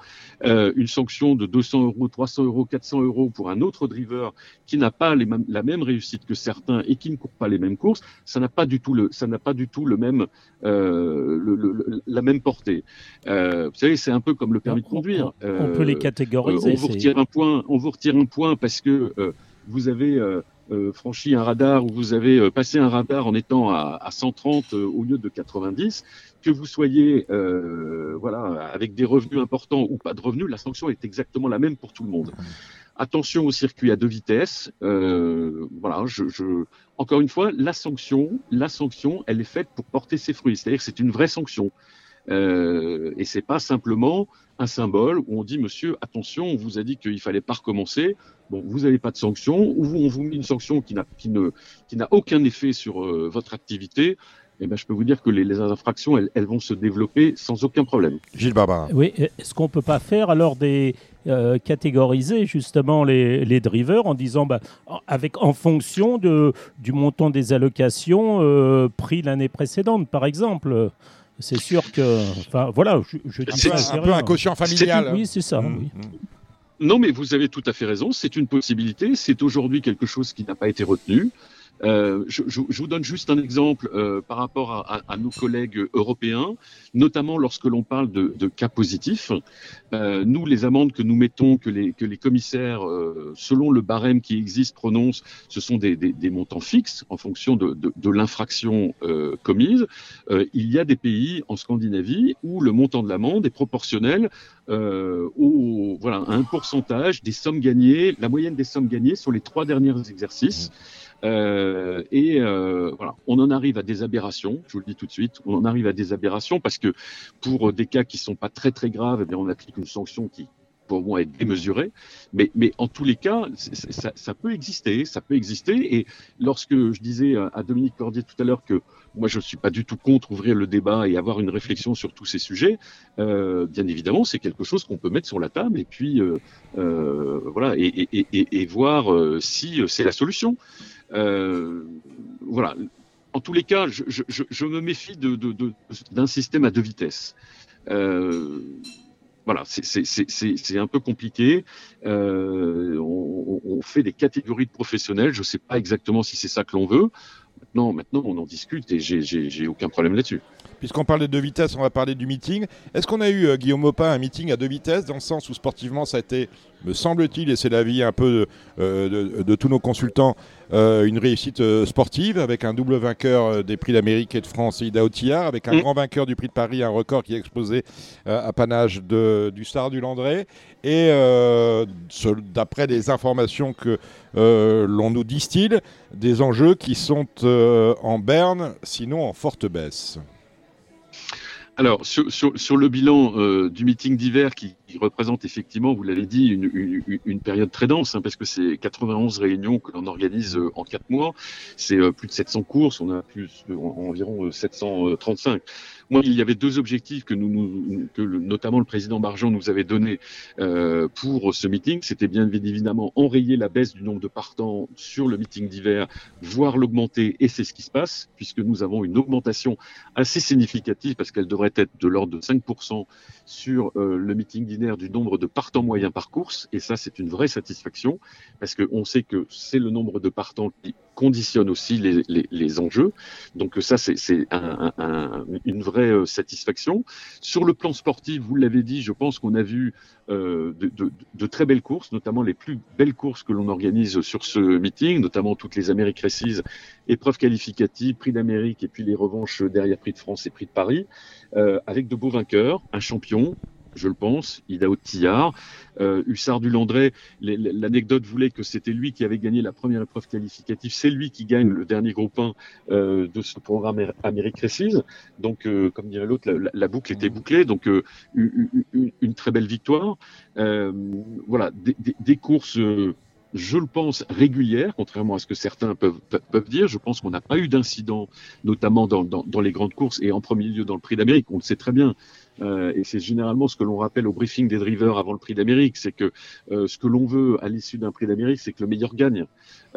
Euh, une sanction de 200 euros, 300 euros, 400 euros pour un autre driver qui n'a pas les mêmes- la même réussite que certains et qui ne court pas les mêmes courses, ça n'a pas du tout le, ça n'a pas du tout le même, euh, le- le- le- la même portée. Euh, vous savez, c'est un peu comme le permis de On- conduire. On peut les Euh, catégoriser. euh, on vous retire un point, on vous retire un point parce que euh, vous avez euh, euh, franchi un radar ou vous avez euh, passé un radar en étant à, à 130 euh, au lieu de 90, que vous soyez voilà avec des revenus importants ou pas de revenus, la sanction est exactement la même pour tout le monde. Attention au circuit à deux vitesses. voilà, je, je- encore une fois, la sanction, la sanction, elle est faite pour porter ses fruits. C'est-à-dire que c'est une vraie sanction. Euh, et c'est pas simplement un symbole où on dit monsieur attention on vous a dit qu'il fallait pas recommencer bon vous n'avez pas de sanction ou vous, on vous met une sanction qui n'a qui ne qui n'a aucun effet sur euh, votre activité et ben je peux vous dire que les, les infractions elles, elles vont se développer sans aucun problème Gilles Barbara. Oui, est-ce qu'on peut pas faire alors des euh, catégoriser justement les, les drivers en disant bah, en- avec en fonction de du montant des allocations euh, pris l'année précédente par exemple. C'est sûr que enfin voilà, je, je dis C'est- pas, un peu un quotient familial. Oui, c'est ça. Mmh, oui. mmh. Non, mais vous avez tout à fait raison. C'est une possibilité. C'est aujourd'hui quelque chose qui n'a pas été retenu. Euh, je, je, je, vous donne juste un exemple euh, par rapport à, à, à, nos collègues européens, notamment lorsque l'on parle de, de, cas positifs. Euh, nous, les amendes que nous mettons, que les, que les commissaires, euh, selon le barème qui existe, prononcent, ce sont des, des, des montants fixes en fonction de, de l'infraction euh, commise. il y a des pays en Scandinavie où le montant de l'amende est proportionnel au, voilà, à un pourcentage des sommes gagnées, la moyenne des sommes gagnées sur les trois derniers exercices. Euh, et euh, voilà, on en arrive à des aberrations. Je vous le dis tout de suite, on en arrive à des aberrations parce que pour des cas qui sont pas très très graves, eh bien on applique une sanction qui pour moi être démesurée. Mais, mais en tous les cas, ça, ça, peut exister, ça peut exister. Et lorsque je disais à Dominique Cordier tout à l'heure que moi je ne suis pas du tout contre ouvrir le débat et avoir une réflexion sur tous ces sujets, euh, bien évidemment c'est quelque chose qu'on peut mettre sur la table et puis euh, euh, voilà et, et, et, et voir euh, si c'est la solution. Euh, voilà. En tous les cas, je, me méfie d'un de, système à deux vitesses. Euh, voilà, c'est un peu compliqué. Euh, on, fait des catégories de professionnels. Je ne sais pas exactement si c'est ça que l'on veut. Maintenant, maintenant, on en discute et j'ai aucun problème là-dessus. Puisqu'on parle de deux vitesses, on va parler du meeting. Est-ce qu'on a eu, euh, Guillaume Maupin, un meeting à deux vitesses, dans le sens où sportivement, ça a été, me semble-t-il, et c'est l'avis un peu de, euh, de, de, tous nos consultants, euh, une réussite euh, sportive, avec un double vainqueur euh, des prix d'Amérique et de France, Ida Otillard, avec un mmh. grand vainqueur du prix de Paris, un record qui est exposé à panage de, du Star du Landré. Et d'après les informations que l'on nous distille, des enjeux qui sont en berne, sinon en forte baisse. Alors, sur, le bilan euh, du meeting d'hiver qui, qui, représente effectivement, vous l'avez dit, une, période très dense, hein, parce que c'est 91 réunions que l'on organise euh, en quatre mois, c'est euh, plus de 700 courses, on a plus en, environ 735. Moi, il y avait deux objectifs que, notamment le président Bargeon nous avait donnés euh, pour ce meeting. C'était bien évidemment enrayer la baisse du nombre de partants sur le meeting d'hiver, voire l'augmenter, et c'est ce qui se passe, puisque nous avons une augmentation assez significative, parce qu'elle devrait être de l'ordre de 5% sur euh, le meeting d'hiver du nombre de partants moyens par course, et ça c'est une vraie satisfaction, parce qu'on sait que c'est le nombre de partants qui conditionne aussi les, les, enjeux. Donc ça, c'est un, un, une vraie euh, satisfaction. Sur le plan sportif, vous l'avez dit, je pense qu'on a vu euh, de, très belles courses, notamment les plus belles courses que l'on organise sur ce meeting, notamment toutes les Amériques Récises, épreuves qualificatives, prix d'Amérique et puis les revanches derrière prix de France et prix de Paris, euh, avec de beaux vainqueurs, un champion, je le pense, Idao Tillard. Euh, Hussard du Landré, l'anecdote voulait que c'était lui qui avait gagné la première épreuve qualificative. C'est lui qui gagne le dernier groupe 1 euh, de ce programme Amérique Récise. Donc, euh, comme dirait l'autre, la, boucle était bouclée. Donc, euh, une, une, une, très belle victoire. Euh, voilà, des, des, des courses je le pense, régulière, contrairement à ce que certains peuvent, peuvent dire. Je pense qu'on n'a pas eu d'incident, notamment dans, dans, dans, les grandes courses et en premier lieu dans le prix d'Amérique. On le sait très bien. Euh, et c'est généralement ce que l'on rappelle au briefing des drivers avant le prix d'Amérique, c'est que euh, ce que l'on veut à l'issue d'un prix d'Amérique, c'est que le meilleur gagne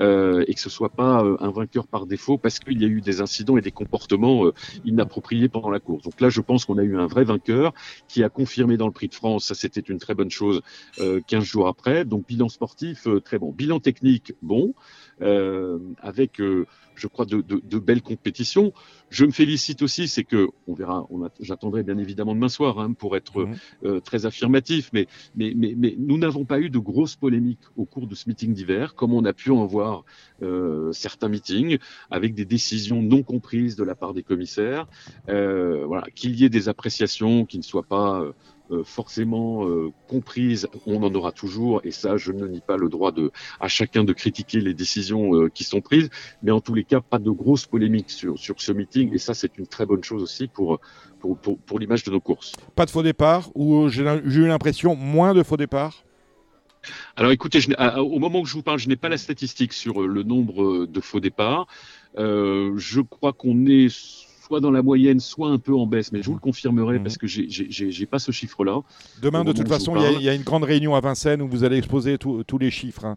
euh, et que ce soit pas un vainqueur par défaut parce qu'il y a eu des incidents et des comportements inappropriés pendant la course. Donc là, je pense qu'on a eu un vrai vainqueur qui a confirmé dans le prix de France, ça c'était une très bonne chose 15 jours après. Donc bilan sportif très bon, bilan technique bon. Avec, je crois, de, belles compétitions. Je me félicite aussi, c'est que, on verra, j'attendrai bien évidemment demain soir hein, pour être mmh. euh, très affirmatif, mais, mais, mais, mais nous n'avons pas eu de grosses polémiques au cours de ce meeting d'hiver, comme on a pu en voir euh, certains meetings, avec des décisions non comprises de la part des commissaires. voilà, qu'il y ait des appréciations qui ne soient pas euh, forcément euh, comprise, on en aura toujours, et ça, je ne nie pas le droit de, à chacun de critiquer les décisions euh, qui sont prises, mais en tous les cas, pas de grosses polémiques sur, sur ce meeting, et ça, c'est une très bonne chose aussi pour, pour, pour, pour l'image de nos courses. Pas de faux départ, ou j'ai eu l'impression moins de faux départs? Alors écoutez, je, au moment où je vous parle, je n'ai pas la statistique sur le nombre de faux départs. Euh, je crois qu'on est soit dans la moyenne, soit un peu en baisse, mais je vous le confirmerai Mhm. parce que j'ai- pas ce chiffre-là. Demain, de toute façon, il y, a- y une grande réunion à Vincennes où vous allez exposer tous les chiffres. hein.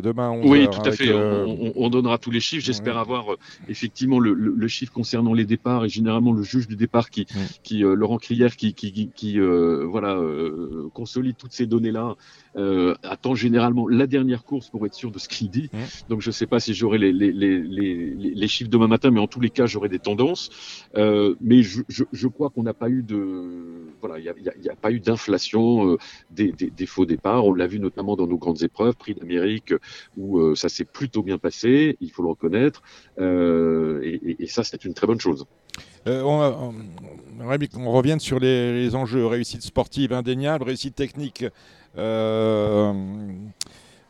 Demain, 11 Oui, tout à fait. euh, On, on- on donnera tous les chiffres. J'espère avoir euh, effectivement le, le- le chiffre concernant les départs et généralement le juge du départ qui, euh, Laurent Crière, qui, qui, qui, qui, voilà consolide toutes ces données-là. Euh, attend généralement la dernière course pour être sûr de ce qu'il dit. Donc je ne sais pas si j'aurai les, les, les, les, les chiffres demain matin, mais en tous les cas j'aurai des tendances. Euh, mais je, je, je crois qu'on n'a pas eu de voilà, il n'y a, il y a- il y a pas eu d'inflation euh, des, des, des faux départs. On l'a vu notamment dans nos grandes épreuves, Prix d'Amérique, où ça s'est plutôt bien passé, il faut le reconnaître. Et, et- et ça, c'est une très bonne chose. Euh, on, on- revienne sur les, les enjeux. Réussite sportive indéniable, réussite technique. Euh,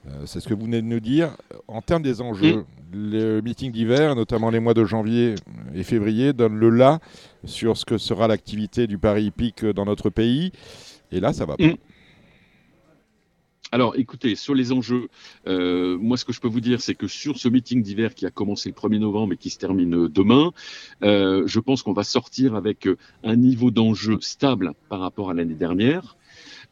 euh, c'est ce que vous venez de nous dire. En termes des enjeux, le meeting d'hiver, notamment les mois de janvier et février, donne le là sur ce que sera l'activité du Paris hippique dans notre pays. Et là, ça va pas. Mm. Alors, écoutez, sur les enjeux, euh, moi, ce que je peux vous dire, c'est que sur ce meeting d'hiver qui a commencé le 1er novembre et qui se termine demain, euh, je pense qu'on va sortir avec un niveau d'enjeu stable par rapport à l'année dernière.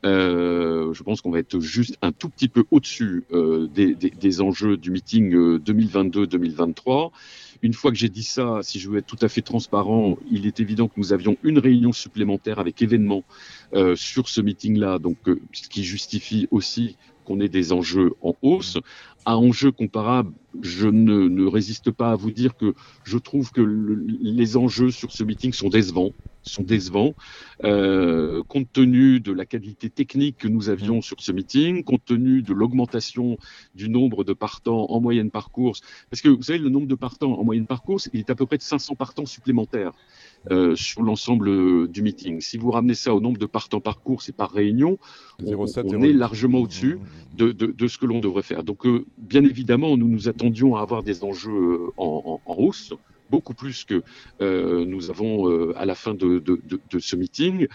Euh, je pense qu'on va être juste un tout petit peu au-dessus euh, des, enjeux du meeting euh, 2022-2023. Une fois que j'ai dit ça, si je veux être tout à fait transparent, il est évident que nous avions une réunion supplémentaire avec événements euh, sur ce meeting-là, donc euh, ce qui justifie aussi qu'on ait des enjeux en hausse. À enjeux comparables, je ne, résiste pas à vous dire que je trouve que le- les enjeux sur ce meeting sont décevants, sont décevants, euh, compte tenu de la qualité technique que nous avions sur ce meeting, compte tenu de l'augmentation du nombre de partants en moyenne par course, parce que vous savez, le nombre de partants en moyenne par course, il est à peu près de 500 partants supplémentaires euh, sur l'ensemble euh, du meeting. Si vous ramenez ça au nombre de partants par course et par réunion, on, 0,7, on 0,8. est largement au-dessus de, de, de ce que l'on devrait faire. Donc, euh, bien évidemment, nous nous attendions à avoir des enjeux en, en, en hausse, beaucoup plus que euh, nous avons euh, à la fin de, de, de, de ce meeting.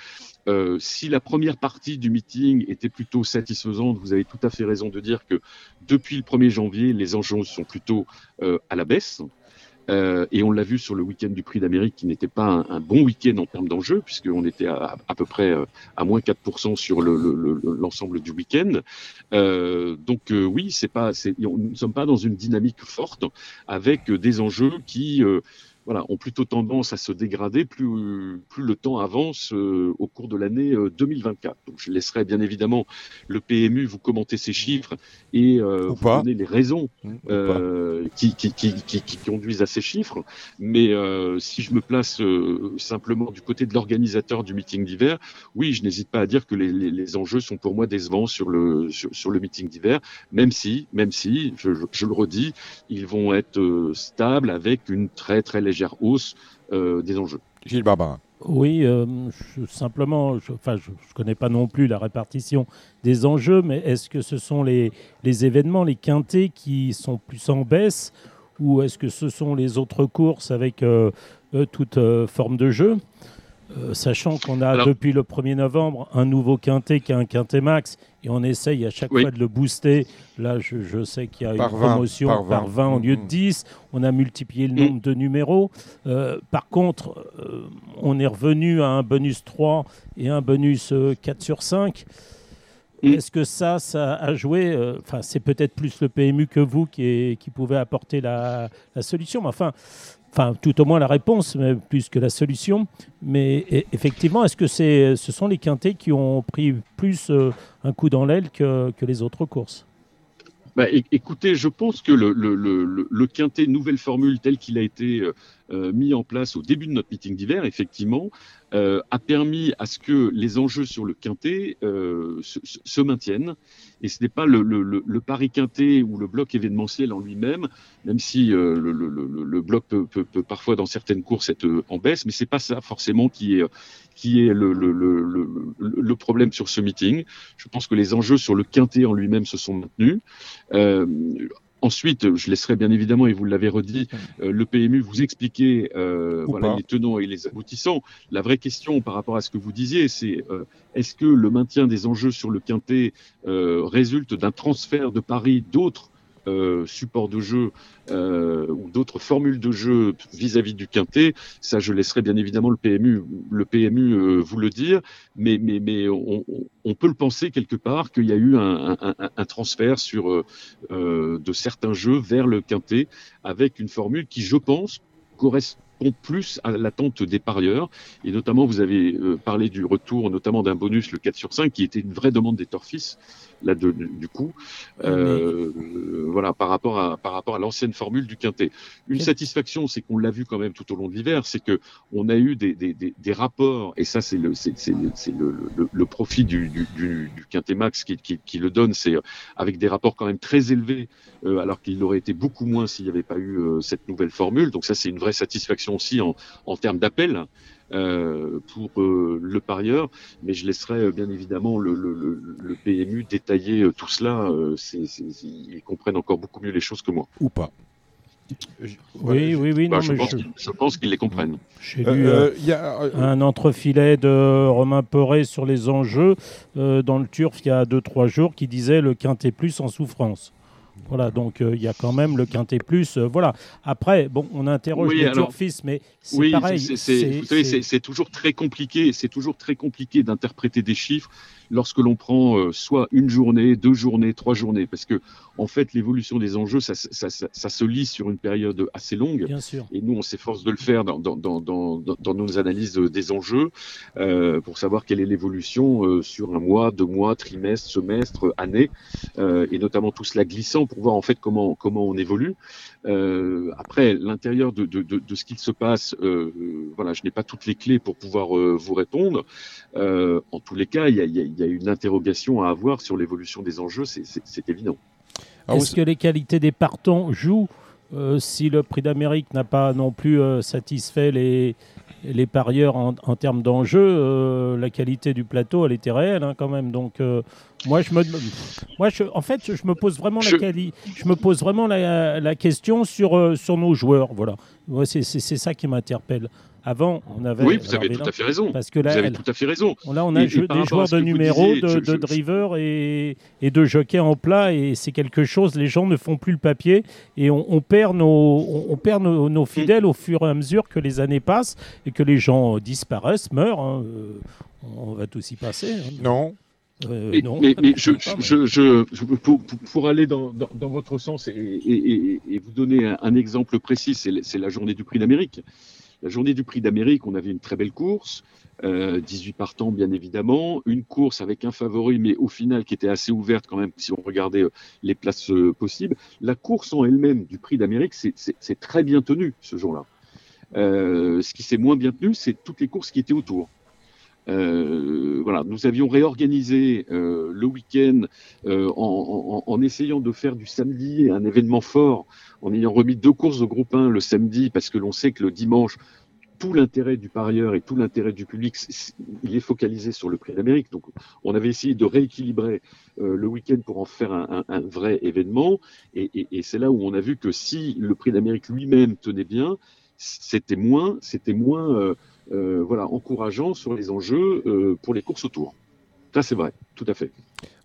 Euh, si la première partie du meeting était plutôt satisfaisante, vous avez tout à fait raison de dire que depuis le 1er janvier, les enjeux sont plutôt à la baisse. Euh, et on l'a vu sur le week-end du Prix d'Amérique qui n'était pas un, bon week-end en termes d'enjeux, puisqu'on était à, à peu près euh, à moins 4% sur l'ensemble le, le, l'ensemble du week-end. Euh, donc euh, oui, c'est pas, nous ne sommes pas dans une dynamique forte avec des enjeux qui voilà, ont plutôt tendance à se dégrader plus, plus le temps avance euh, au cours de l'année euh, 2024. Donc je laisserai bien évidemment le PMU vous commenter ces chiffres et euh, Ou vous pas. donner les raisons euh, qui, qui, qui, qui, conduisent à ces chiffres. Mais euh, si je me place euh, simplement du côté de l'organisateur du meeting d'hiver, oui, je n'hésite pas à dire que les, les, les enjeux sont pour moi décevants sur le, sur, sur le meeting d'hiver, même si, même si, je, je, je le redis, ils vont être euh, stables avec une très très légère hausse euh, des enjeux. Gilles Barbarin. Oui, euh, je- simplement, je ne je, je connais pas non plus la répartition des enjeux, mais est-ce que ce sont les, les événements, les quintés qui sont plus en baisse ou est-ce que ce sont les autres courses avec euh, euh, toute euh, forme de jeu? Euh, Sachant qu'on a Alors- depuis le 1er novembre un nouveau quintet qui est un quintet max et on essaye à chaque Oui. fois de le booster. Là, je, je sais qu'il y a Par une 20, promotion par par 20. 20, au lieu de Mhm. 10. On a multiplié le Mm. nombre de numéros. Euh, par contre, euh, on est revenu à un bonus 3 et un bonus euh, 4 sur 5. Mm. Est-ce que ça, ça a joué euh, Enfin, c'est peut-être plus le PMU que vous qui, est- qui pouvait apporter la, la solution. Mais enfin, enfin, tout au moins la réponse, mais plus que la solution. Mais e- effectivement, est-ce que c'est, ce sont les quintés qui ont pris plus euh, un coup dans l'aile que, que les autres courses? Bah, écoutez, je pense que le, le, le, le- quintet nouvelle formule tel qu'il a été euh, mis en place au début de notre meeting d'hiver, effectivement, euh, a permis à ce que les enjeux sur le quintet euh, se, se- maintiennent. Et ce n'est pas le, le, le, le pari quintet ou le bloc événementiel en lui-même, même si euh, le, bloc peut, peut, peut parfois dans certaines courses être euh, en baisse, mais c'est pas ça forcément qui est qui est le, le, le, le, problème sur ce meeting. Je pense que les enjeux sur le quintet en lui-même se sont maintenus. Euh, Ensuite, je laisserai bien évidemment, et vous l'avez redit, euh, le PMU vous expliquer euh, voilà, les tenants et les aboutissants. La vraie question par rapport à ce que vous disiez, c'est euh, est-ce que le maintien des enjeux sur le quintet euh, résulte d'un transfert de paris d'autres euh, supports de jeu euh, ou d'autres formules de jeu vis-à-vis du quintet, ça je laisserai bien évidemment le PMU, le PMU euh, vous le dire, mais, mais, mais on, on, peut le penser quelque part qu'il y a eu un, un, un transfert sur euh, de certains jeux vers le quintet avec une formule qui, je pense, correspond plus à l'attente des parieurs. Et notamment, vous avez parlé du retour, notamment d'un bonus, le 4 sur 5, qui était une vraie demande des Torfis là de, du coup, euh, voilà, par rapport à par rapport à l'ancienne formule du quintet. Une satisfaction, c'est qu'on l'a vu quand même tout au long de l'hiver, c'est que on a eu des, des, des, des rapports, et ça c'est le c'est le, le, le, profit du, du, du, du quintet max qui, qui, qui le donne, c'est avec des rapports quand même très élevés, euh, alors qu'il aurait été beaucoup moins s'il n'y avait pas eu euh, cette nouvelle formule. Donc ça c'est une vraie satisfaction aussi en, en termes d'appel. Euh, pour euh, le parieur, mais je laisserai euh, bien évidemment le, le, le PMU détailler tout cela. ils comprennent encore beaucoup mieux les choses que moi. Ou pas. Oui, oui, oui. Bah, non, je, mais pense je... je, pense qu'ils les comprennent. J'ai lu euh, y a, un entrefilet de Romain Poré sur les enjeux euh, dans le Turf il y a 2-3 jours qui disait le quintet plus en souffrance. Voilà, donc il euh, y a quand même le quintet plus. Euh, voilà. Après, bon, on interroge oui, les alors, turfistes, mais c'est oui, pareil. C'est, c'est, vous savez, c'est toujours très compliqué. C'est toujours très compliqué d'interpréter des chiffres lorsque l'on prend euh, soit une journée, deux journées, trois journées, parce que en fait, l'évolution des enjeux, ça, ça, ça, ça, se lit sur une période assez longue. Bien sûr. Et nous, on s'efforce de le faire dans, dans, dans, dans, dans nos analyses des enjeux euh, pour savoir quelle est l'évolution euh, sur un mois, deux mois, trimestre, semestre, année, euh, et notamment tout cela glissant pour voir en fait comment comment on évolue. Euh, après, l'intérieur de, de, de, de, ce qu'il se passe, euh, voilà, je n'ai pas toutes les clés pour pouvoir euh, vous répondre. Euh, en tous les cas, il y a, il y a une interrogation à avoir sur l'évolution des enjeux, c'est évident. Est-ce que les qualités des partants jouent euh, si le prix d'Amérique n'a pas non plus euh, satisfait les, les parieurs en, en termes d'enjeux, euh, la qualité du plateau, elle était réelle hein, quand même. Donc, euh, moi, je me, moi, je, en fait, je me pose vraiment Je- la quali- je me pose vraiment la, la question sur euh, sur nos joueurs. Voilà, c'est ça qui m'interpelle. Avant, on avait. Oui, vous avez tout à fait raison. Parce que Vous là, avez elle- tout à fait raison. Là, on a Et- jeu- des joueurs de disiez, de, je- de drivers et, et de jockeys en plat, et c'est quelque chose. Les gens ne font plus le papier et on, on perd nos, on, on perd nos, nos fidèles au fur et à mesure que les années passent et que les gens disparaissent, meurent. hein, euh, on va tous y passer. hein. Non. Euh, Mais, non, mais- mais je, je je, je, je- pour, pour- pour aller dans, dans, dans votre sens et, et- et- et vous donner un, un exemple précis, c'est la journée du prix d'Amérique. La journée du prix d'Amérique, on avait une très belle course, euh, 18 partants bien évidemment, une course avec un favori, mais au final qui était assez ouverte quand même si on regardait euh, les places euh, possibles. La course en elle-même du prix d'Amérique, c'est- très bien tenu ce jour-là. Euh, ce qui s'est moins bien tenu, c'est toutes les courses qui étaient autour. Euh, voilà, nous avions réorganisé euh, le week-end euh, en, en- en essayant de faire du samedi un événement fort, en ayant remis deux courses de groupe 1 le samedi, parce que l'on sait que le dimanche, tout l'intérêt du parieur et tout l'intérêt du public, il est focalisé sur le prix d'Amérique. Donc, on avait essayé de rééquilibrer euh, le week-end pour en faire un, vrai événement. Et, c'est là où on a vu que si le prix d'Amérique lui-même tenait bien, c'était moins, c'était moins, euh, euh, voilà, encourageant sur les enjeux pour les courses autour. Ça, c'est vrai, tout à fait.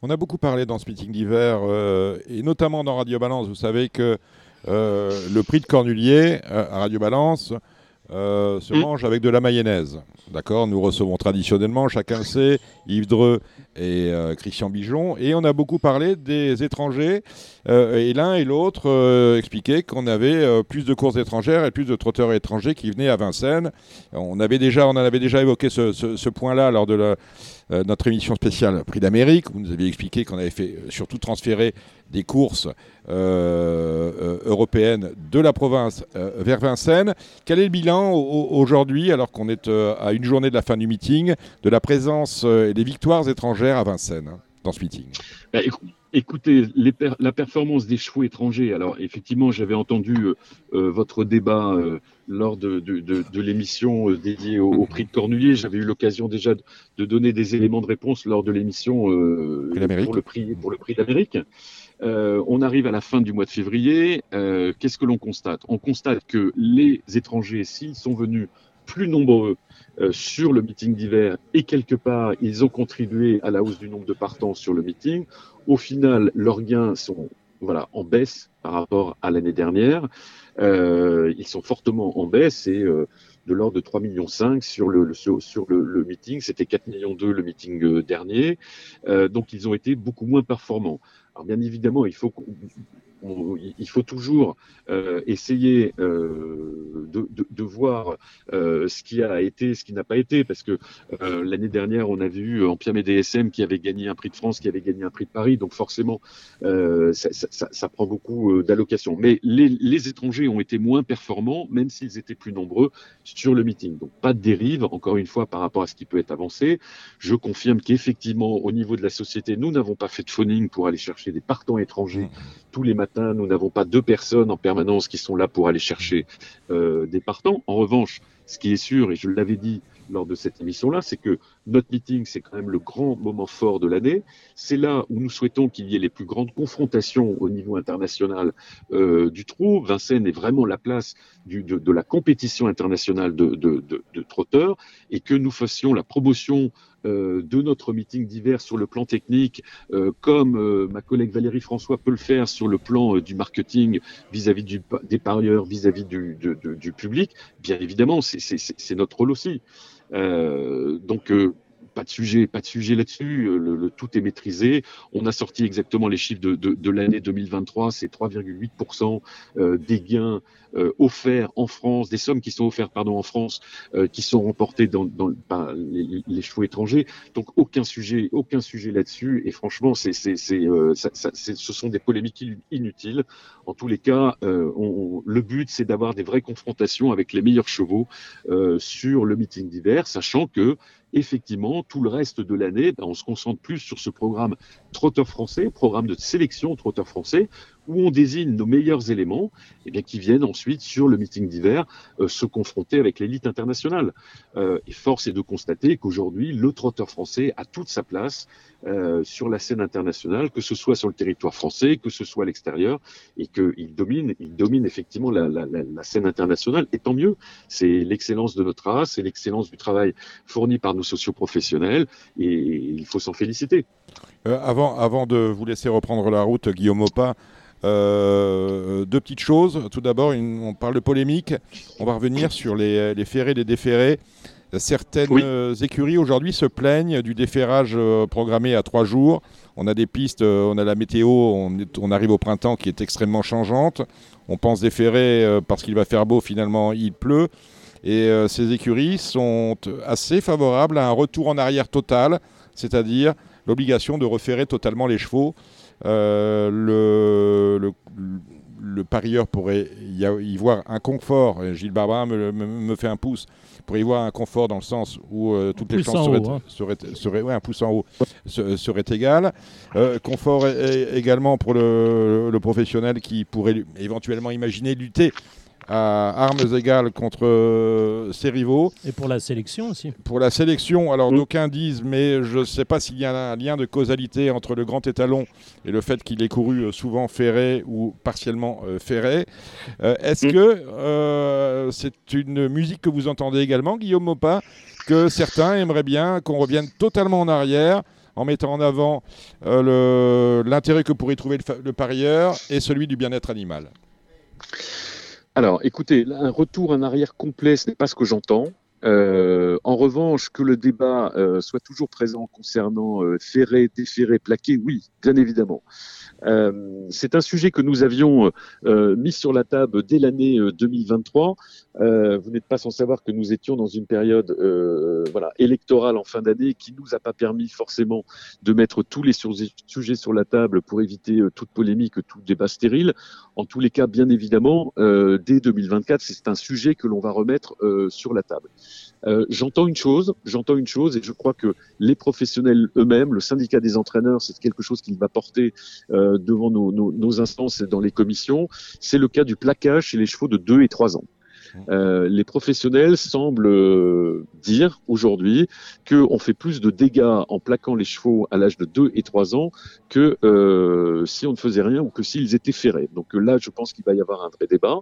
On a beaucoup parlé dans ce meeting d'hiver, et notamment dans Radio Balance. Vous savez que le prix de Cornulier euh, à Radio Balance euh, se Mm. mange avec de la mayonnaise. D'accord Nous recevons traditionnellement, chacun le sait, Yves Dreux et euh, Christian Bijon. Et on a beaucoup parlé des étrangers. euh, et l'un et l'autre euh, expliquaient qu'on avait euh, plus de courses étrangères et plus de trotteurs étrangers qui venaient à Vincennes. On, avait déjà, on en avait déjà évoqué ce, ce- ce point-là lors de la, euh, notre émission spéciale Prix d'Amérique. Vous nous aviez expliqué qu'on avait fait euh, surtout transférer des courses euh, européennes de la province vers Vincennes. Quel est le bilan au- au- aujourd'hui, alors qu'on est à une journée de la fin du meeting, de la présence et des victoires étrangères à Vincennes hein, dans ce meeting? Bah, Écoutez, les per- la performance des chevaux étrangers. Alors, effectivement, j'avais entendu euh, euh, votre débat euh, lors de, de, de, de l'émission euh, dédiée au, au prix de Cornulier. J'avais eu l'occasion déjà de, donner des éléments de réponse lors de l'émission pour le prix pour le prix d'Amérique. On arrive à la fin du mois de février. Qu'est-ce que l'on constate? On constate que les étrangers, s'ils sont venus plus nombreux euh, sur le meeting d'hiver et quelque part ils ont contribué à la hausse du nombre de partants sur le meeting, au final leurs gains sont voilà, en baisse par rapport à l'année dernière. Euh, ils sont fortement en baisse et euh, de l'ordre de 3,5 millions sur le, sur, le, le meeting. C'était 4,2 millions le meeting euh, dernier. Euh, donc ils ont été beaucoup moins performants. Alors bien évidemment, il faut il faut toujours euh, essayer euh, de, de, de, voir euh, ce qui a été, ce qui n'a pas été, parce que l'année dernière, on a vu Ampiam et DSM qui avait gagné un prix de France, qui avait gagné un prix de Paris, donc forcément, ça, ça, ça, prend beaucoup d'allocations. Mais les, les, étrangers ont été moins performants, même s'ils étaient plus nombreux sur le meeting. Donc pas de dérive, encore une fois, par rapport à ce qui peut être avancé. Je confirme qu'effectivement, au niveau de la société, nous n'avons pas fait de phoning pour aller chercher des partants étrangers mmh. tous les matins nous n'avons pas deux personnes en permanence qui sont là pour aller chercher euh, des partants. En revanche, ce qui est sûr, et je l'avais dit lors de cette émission-là, c'est que notre meeting, c'est quand même le grand moment fort de l'année. C'est là où nous souhaitons qu'il y ait les plus grandes confrontations au niveau international euh, du trou. Vincennes est vraiment la place de, la compétition internationale de, trotteurs et que nous fassions la promotion euh, de notre meeting d'hiver sur le plan technique, euh, comme ma collègue Valérie François peut le faire sur le plan du marketing vis-à-vis -vis des parieurs, vis-à-vis -vis du, du, public. Bien évidemment, c'est notre rôle aussi. Euh, donc euh, pas de sujet, pas de sujet là-dessus. Euh, le, tout est maîtrisé. On a sorti exactement les chiffres de, l'année 2023. C'est 3,8% des gains offerts en France, des sommes qui sont offertes pardon en France, euh, qui sont remportées dans, dans par les, les, chevaux étrangers. Donc aucun sujet, aucun sujet là-dessus. Et franchement, c'est, c'est, c'est, euh, ça, ça, ce sont des polémiques inutiles. En tous les cas, on, le but c'est d'avoir des vraies confrontations avec les meilleurs chevaux sur le meeting d'hiver, sachant que effectivement, tout le reste de l'année, ben, on se concentre plus sur ce programme trotteur français, programme de sélection trotteur français, où on désigne nos meilleurs éléments, et eh bien, qui viennent ensuite sur le meeting d'hiver euh, se confronter avec l'élite internationale. Euh, et force est de constater qu'aujourd'hui, le trotteur français a toute sa place euh, sur la scène internationale, que ce soit sur le territoire français, que ce soit à l'extérieur, et qu'il domine, il domine effectivement la, la, la, scène internationale. Et tant mieux, c'est l'excellence de notre race, c'est l'excellence du travail fourni par nos socioprofessionnels, et il faut s'en féliciter. Euh, avant, avant de vous laisser reprendre la route, Guillaume Opa, euh, deux petites choses. Tout d'abord, on parle de polémique. On va revenir sur les, les ferrés, les déférés. Certaines oui. Écuries aujourd'hui se plaignent du déferrage euh, programmé à trois jours. On a des pistes, euh, on a la météo, on, est, on, arrive au printemps qui est extrêmement changeante. On pense déférer parce qu'il va faire beau, finalement il pleut. Et ces écuries sont assez favorables à un retour en arrière total, c'est-à-dire l'obligation de referrer totalement les chevaux. Euh, le, le, le, parieur pourrait y, voir un confort. Gilles Barbara me, me, me, fait un pouce. Pourrait y voir un confort dans le sens où euh, toutes les chances seraient, hein. seraient, seraient, ouais, un pouce en haut serait égal. Euh, confort également pour le, le, professionnel qui pourrait éventuellement imaginer lutter à armes égales contre euh, ses rivaux. Et pour la sélection aussi. Pour la sélection, alors mmh. d'aucuns disent, mais je ne sais pas s'il y a un lien de causalité entre le grand étalon et le fait qu'il ait couru euh, souvent ferré ou partiellement euh, ferré. Euh, Est-ce mmh. que euh, c'est une musique que vous entendez également, Guillaume Mopa, que certains aimeraient bien qu'on revienne totalement en arrière en mettant en avant euh, l'intérêt que pourrait trouver le, le parieur et celui du bien-être animal? Alors, écoutez, un retour en arrière complet, ce n'est pas ce que j'entends. Euh, en revanche, que le débat euh, soit toujours présent concernant euh, ferré, déferré, plaqué, oui, bien évidemment. Euh, c'est un sujet que nous avions euh, mis sur la table dès l'année 2023. Euh, vous n'êtes pas sans savoir que nous étions dans une période voilà, électorale en fin d'année qui nous a pas permis forcément de mettre tous les sujets sur la table pour éviter toute polémique, tout débat stérile. En tous les cas, bien évidemment, dès 2024, c'est un sujet que l'on va remettre sur la table. Euh, j'entends une chose, j'entends une chose, et je crois que les professionnels eux-mêmes, le syndicat des entraîneurs, c'est quelque chose qu'il va porter euh, devant nos, nos, nos, instances et dans les commissions. C'est le cas du plaquage chez les chevaux de 2 et 3 ans. Euh, les professionnels semblent euh, dire aujourd'hui qu'on fait plus de dégâts en plaquant les chevaux à l'âge de 2 et 3 ans que euh, si on ne faisait rien ou que s'ils étaient ferrés. Donc là, je pense qu'il va y avoir un vrai débat.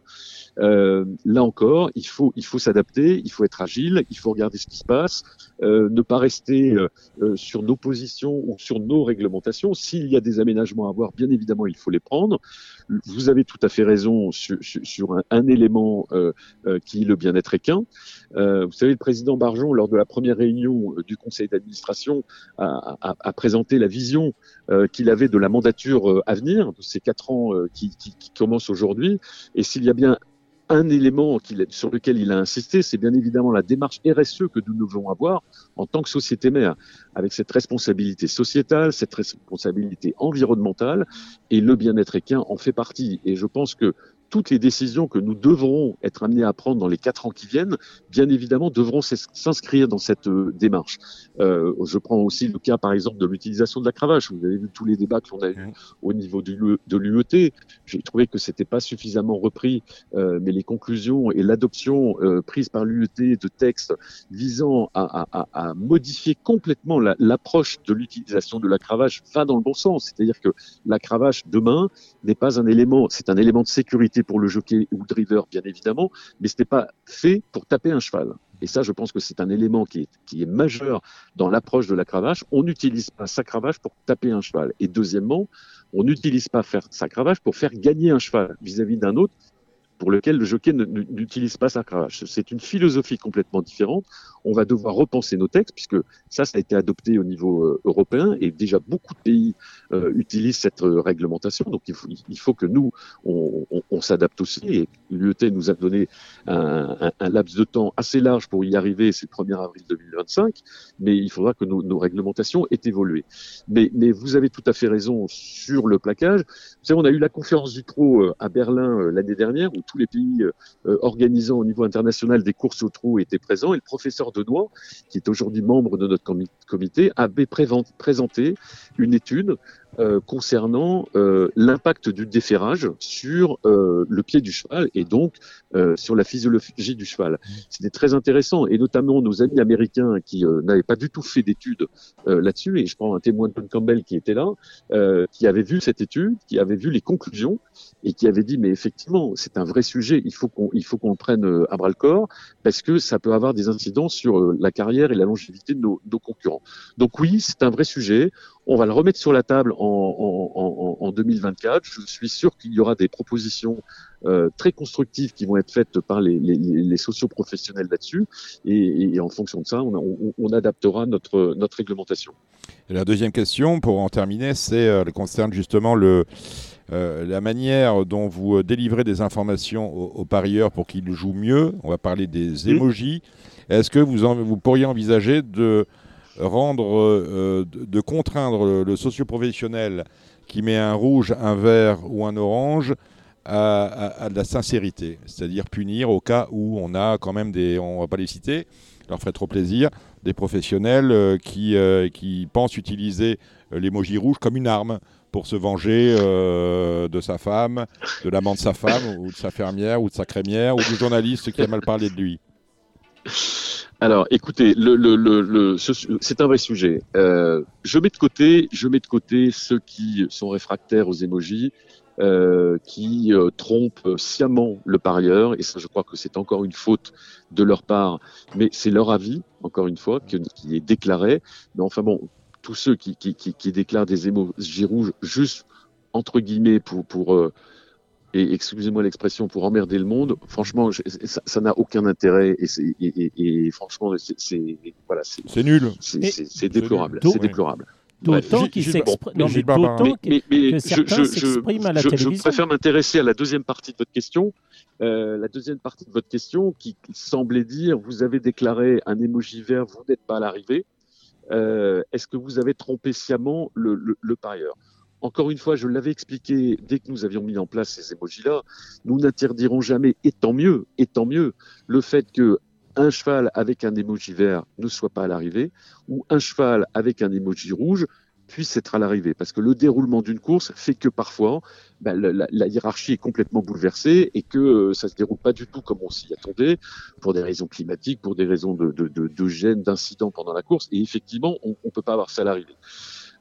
Euh, là encore, il faut, il faut s'adapter, il faut être agile, il faut regarder ce qui se passe, euh, ne pas rester euh, euh, sur nos positions ou sur nos réglementations. S'il y a des aménagements à avoir, bien évidemment, il faut les prendre. Vous avez tout à fait raison sur, un, élément euh, qui est le bien-être équin. vous savez, le président Barjon, lors de la première réunion du conseil d'administration, a, présenté la vision qu'il avait de la mandature à venir, de ces quatre ans qui, qui, qui commencent aujourd'hui. Et s'il y a bien un élément sur lequel il a insisté, c'est bien évidemment la démarche RSE que nous devons avoir en tant que société mère, avec cette responsabilité sociétale, cette responsabilité environnementale, et le bien-être équin en fait partie. Et je pense que toutes les décisions que nous devrons être amenés à prendre dans les quatre ans qui viennent, bien évidemment, devront s'inscrire dans cette euh, démarche. Euh, je prends aussi le cas, par exemple, de l'utilisation de la cravache. Vous avez vu tous les débats que l'on a eu au niveau de l'UET. J'ai trouvé que c'était pas suffisamment repris, euh, mais les conclusions et l'adoption prise par l'UET de textes visant à modifier complètement l'approche de l'utilisation de la cravache va dans le bon sens. C'est-à-dire que la cravache demain n'est pas un élément, c'est un élément de sécurité pour le jockey ou le driver, bien évidemment, mais ce n'est pas fait pour taper un cheval. Et ça, je pense que c'est un élément qui est, qui est majeur dans l'approche de la cravache. On n'utilise pas sa cravache pour taper un cheval. Et deuxièmement, on n'utilise pas faire sa cravache pour faire gagner un cheval vis-à-vis d'un autre pour lequel le jockey n'utilise pas sa cravache. C'est une philosophie complètement différente. On va devoir repenser nos textes puisque ça, ça a été adopté au niveau euh, européen et déjà beaucoup de pays euh, utilisent cette euh, réglementation. Donc il faut, il que nous, on, s'adapte aussi. Et l'UET nous a donné un, laps de temps assez large pour y arriver. C'est le 1er avril 2025, mais il faudra que nos, réglementations aient évolué. Mais, mais, vous avez tout à fait raison sur le plaquage. Vous savez, on a eu la conférence du trot à Berlin l'année dernière où tous les pays euh, organisant au niveau international des courses au trot étaient présents. Et le professeur Denois, qui est aujourd'hui membre de notre comité, avait présenté une étude euh, concernant euh, l'impact du déferrage sur euh, le pied du cheval et donc euh, sur la physiologie du cheval. C'était très intéressant et notamment nos amis américains qui euh, n'avaient pas du tout fait d'études là-dessus et je prends un témoin de Tom Campbell qui était là, qui avait vu cette étude, qui avait vu les conclusions et qui avait dit mais effectivement c'est un vrai sujet, il faut qu'on il faut qu'on le prenne à bras le corps parce que ça peut avoir des incidences sur la carrière et la longévité de nos, nos concurrents. Donc oui, c'est un vrai sujet. On va le remettre sur la table en, en, en, en 2024. Je suis sûr qu'il y aura des propositions euh, très constructives qui vont être faites par les, les, les socioprofessionnels là-dessus. Et, et, en fonction de ça, on, on, on, adaptera notre, notre réglementation. Et la deuxième question, pour en terminer, c'est euh, concerne justement le, euh, la manière dont vous délivrez des informations aux, aux parieurs pour qu'ils jouent mieux. On va parler des emojis. Est-ce que vous, en, vous pourriez envisager de rendre, euh, de, de, contraindre le, socioprofessionnel qui met un rouge, un vert ou un orange à, de la sincérité, c'est-à-dire punir au cas où on a quand même des, on va pas les citer, leur ferait trop plaisir, des professionnels euh, qui, euh, pensent utiliser l'emoji rouge comme une arme pour se venger euh, de sa femme, de l'amant de sa femme, ou de sa fermière, ou de sa crémière, ou du journaliste qui a mal parlé de lui. Alors, écoutez, c'est un vrai sujet. Euh, je mets de côté, je mets de côté ceux qui sont réfractaires aux émojis, euh, qui euh, trompent sciemment le parieur, et ça, je crois que c'est encore une faute de leur part, mais c'est leur avis, encore une fois, qui, est déclaré. Mais enfin bon, tous ceux qui, déclarent des émojis rouges juste entre guillemets pour, et excusez-moi l'expression, pour emmerder le monde, franchement, je, ça n'a aucun intérêt et, et, et, et franchement, c'est voilà, c'est nul, c'est déplorable, c'est déplorable. D'autant qu'il s'exprime mais, mais, mais, que certains s'expriment à la je, télévision. Je préfère m'intéresser à la deuxième partie de votre question. Euh, la deuxième partie de votre question qui semblait dire vous avez déclaré un émoji vert, vous n'êtes pas à l'arrivée. Euh, Est-ce que vous avez trompé sciemment le, le, le parieur? Encore une fois, je l'avais expliqué dès que nous avions mis en place ces émojis-là, nous n'interdirons jamais, et tant mieux, et tant mieux, le fait que un cheval avec un émoji vert ne soit pas à l'arrivée, ou un cheval avec un émoji rouge puisse être à l'arrivée. Parce que le déroulement d'une course fait que parfois, ben, la, hiérarchie est complètement bouleversée et que euh, ça se déroule pas du tout comme on s'y attendait, pour des raisons climatiques, pour des raisons de, de, d'incidents pendant la course. Et effectivement, on ne peut pas avoir ça à l'arrivée.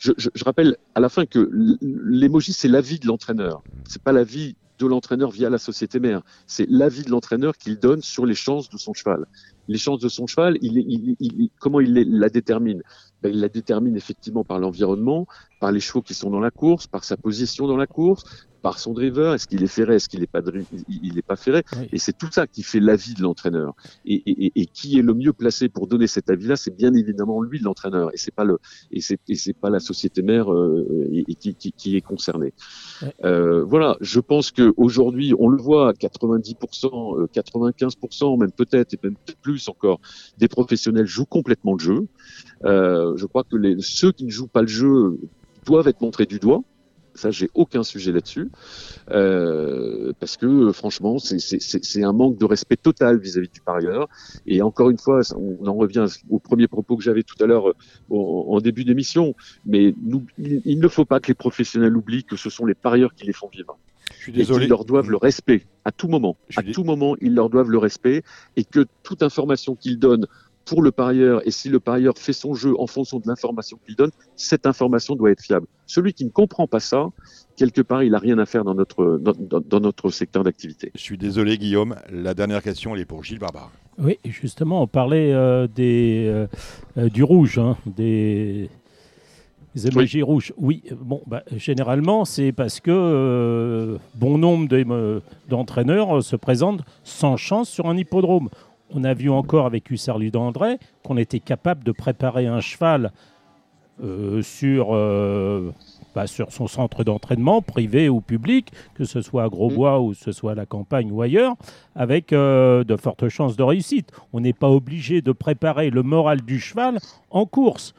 Je, rappelle à la fin que l'émoji, c'est l'avis de l'entraîneur. C'est pas l'avis de l'entraîneur via la société mère. C'est l'avis de l'entraîneur qu'il donne sur les chances de son cheval. Les chances de son cheval, il, il, il, comment il la détermine ben, Il la détermine effectivement par l'environnement, par les chevaux qui sont dans la course, par sa position dans la course, par son driver, est-ce qu'il est ferré, est-ce qu'il n'est pas, il est pas ferré, oui. et c'est tout ça qui fait l'avis de l'entraîneur. Et, et, et, qui est le mieux placé pour donner cet avis-là, c'est bien évidemment lui l'entraîneur, et c'est pas le, et c'est, et c'est pas la société mère euh, et, qui, qui, qui, est concernée. Euh, voilà, je pense que aujourd'hui, on le voit, 90%, 95%, euh, même peut-être et même plus encore, des professionnels jouent complètement le jeu. Euh, je crois que les, ceux qui ne jouent pas le jeu doivent être montrés du doigt. Ça, j'ai aucun sujet là-dessus, euh, parce que franchement, c'est un manque de respect total vis-à-vis -vis du parieur. Et encore une fois, on en revient au premier propos que j'avais tout à l'heure en, en, début d'émission. Mais nous, il, il, ne faut pas que les professionnels oublient que ce sont les parieurs qui les font vivre. Je suis désolé. Et leur doivent le respect à tout moment. À tout moment, ils leur doivent le respect et que toute information qu'ils donnent pour le parieur et si le parieur fait son jeu en fonction de l'information qu'il donne, cette information doit être fiable. Celui qui ne comprend pas ça, quelque part, il n'a rien à faire dans notre, dans, dans notre secteur d'activité. Je suis désolé, Guillaume. La dernière question, elle est pour Gilles Barbare. Oui, justement, on parlait euh, des, euh, du rouge, hein, des, les émojis oui. rouges. Oui, bon, bah, généralement, c'est parce que euh, bon nombre d'entraîneurs se présentent sans chance sur un hippodrome on a vu encore avec Hussarlu d'André qu'on était capable de préparer un cheval euh, sur, euh, bah, sur son centre d'entraînement, privé ou public, que ce soit à Grosbois mmh. ou ce soit à la campagne ou ailleurs, avec euh, de fortes chances de réussite. On n'est pas obligé de préparer le moral du cheval en course.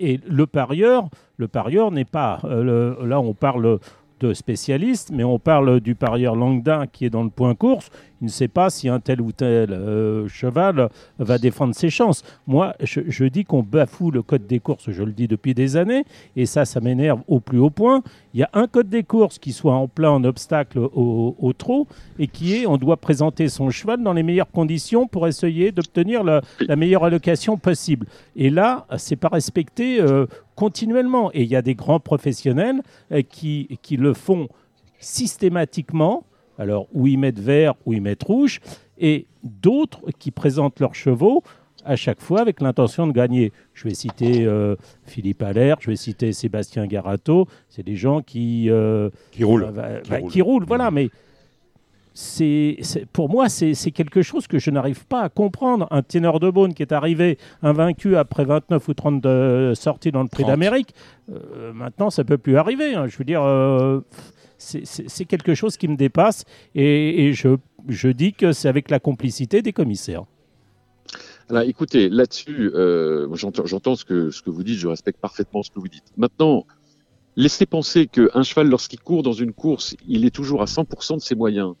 Et le parieur, le parieur n'est pas. Le, là, on parle de spécialistes, mais on parle du parieur Langdin qui est dans le point course. Il ne sait pas si un tel ou tel euh, cheval va défendre ses chances. Moi, je, je dis qu'on bafoue le code des courses, je le dis depuis des années, et ça, ça m'énerve au plus haut point. Il y a un code des courses qui soit en plein obstacle au, au trot, et qui est on doit présenter son cheval dans les meilleures conditions pour essayer d'obtenir la, meilleure allocation possible. Et là, c'est pas respecté euh, continuellement. Et il y a des grands professionnels euh, qui, qui le font systématiquement alors, où ils mettent vert, ou ils mettent rouge, et d'autres qui présentent leurs chevaux à chaque fois avec l'intention de gagner. Je vais citer euh, Philippe Allaire, je vais citer Sébastien Garato. C'est des gens qui euh, qui roulent, bah, qui, bah, roulent. qui, roulent. Voilà, mais c'est pour moi c'est quelque chose que je n'arrive pas à comprendre. Un ténor de Beaune qui est arrivé invaincu après 29 ou 30 de sorties dans le Prix d'Amérique, euh, maintenant ça peut plus arriver. Hein. Je veux dire euh, c'est quelque chose qui me dépasse et, et je, je, dis que c'est avec la complicité des commissaires. Alors écoutez, là-dessus, euh, j'entends ce que, ce que vous dites, je respecte parfaitement ce que vous dites. Maintenant, laissez penser qu'un cheval, lorsqu'il court dans une course, il est toujours à 100% de ses moyens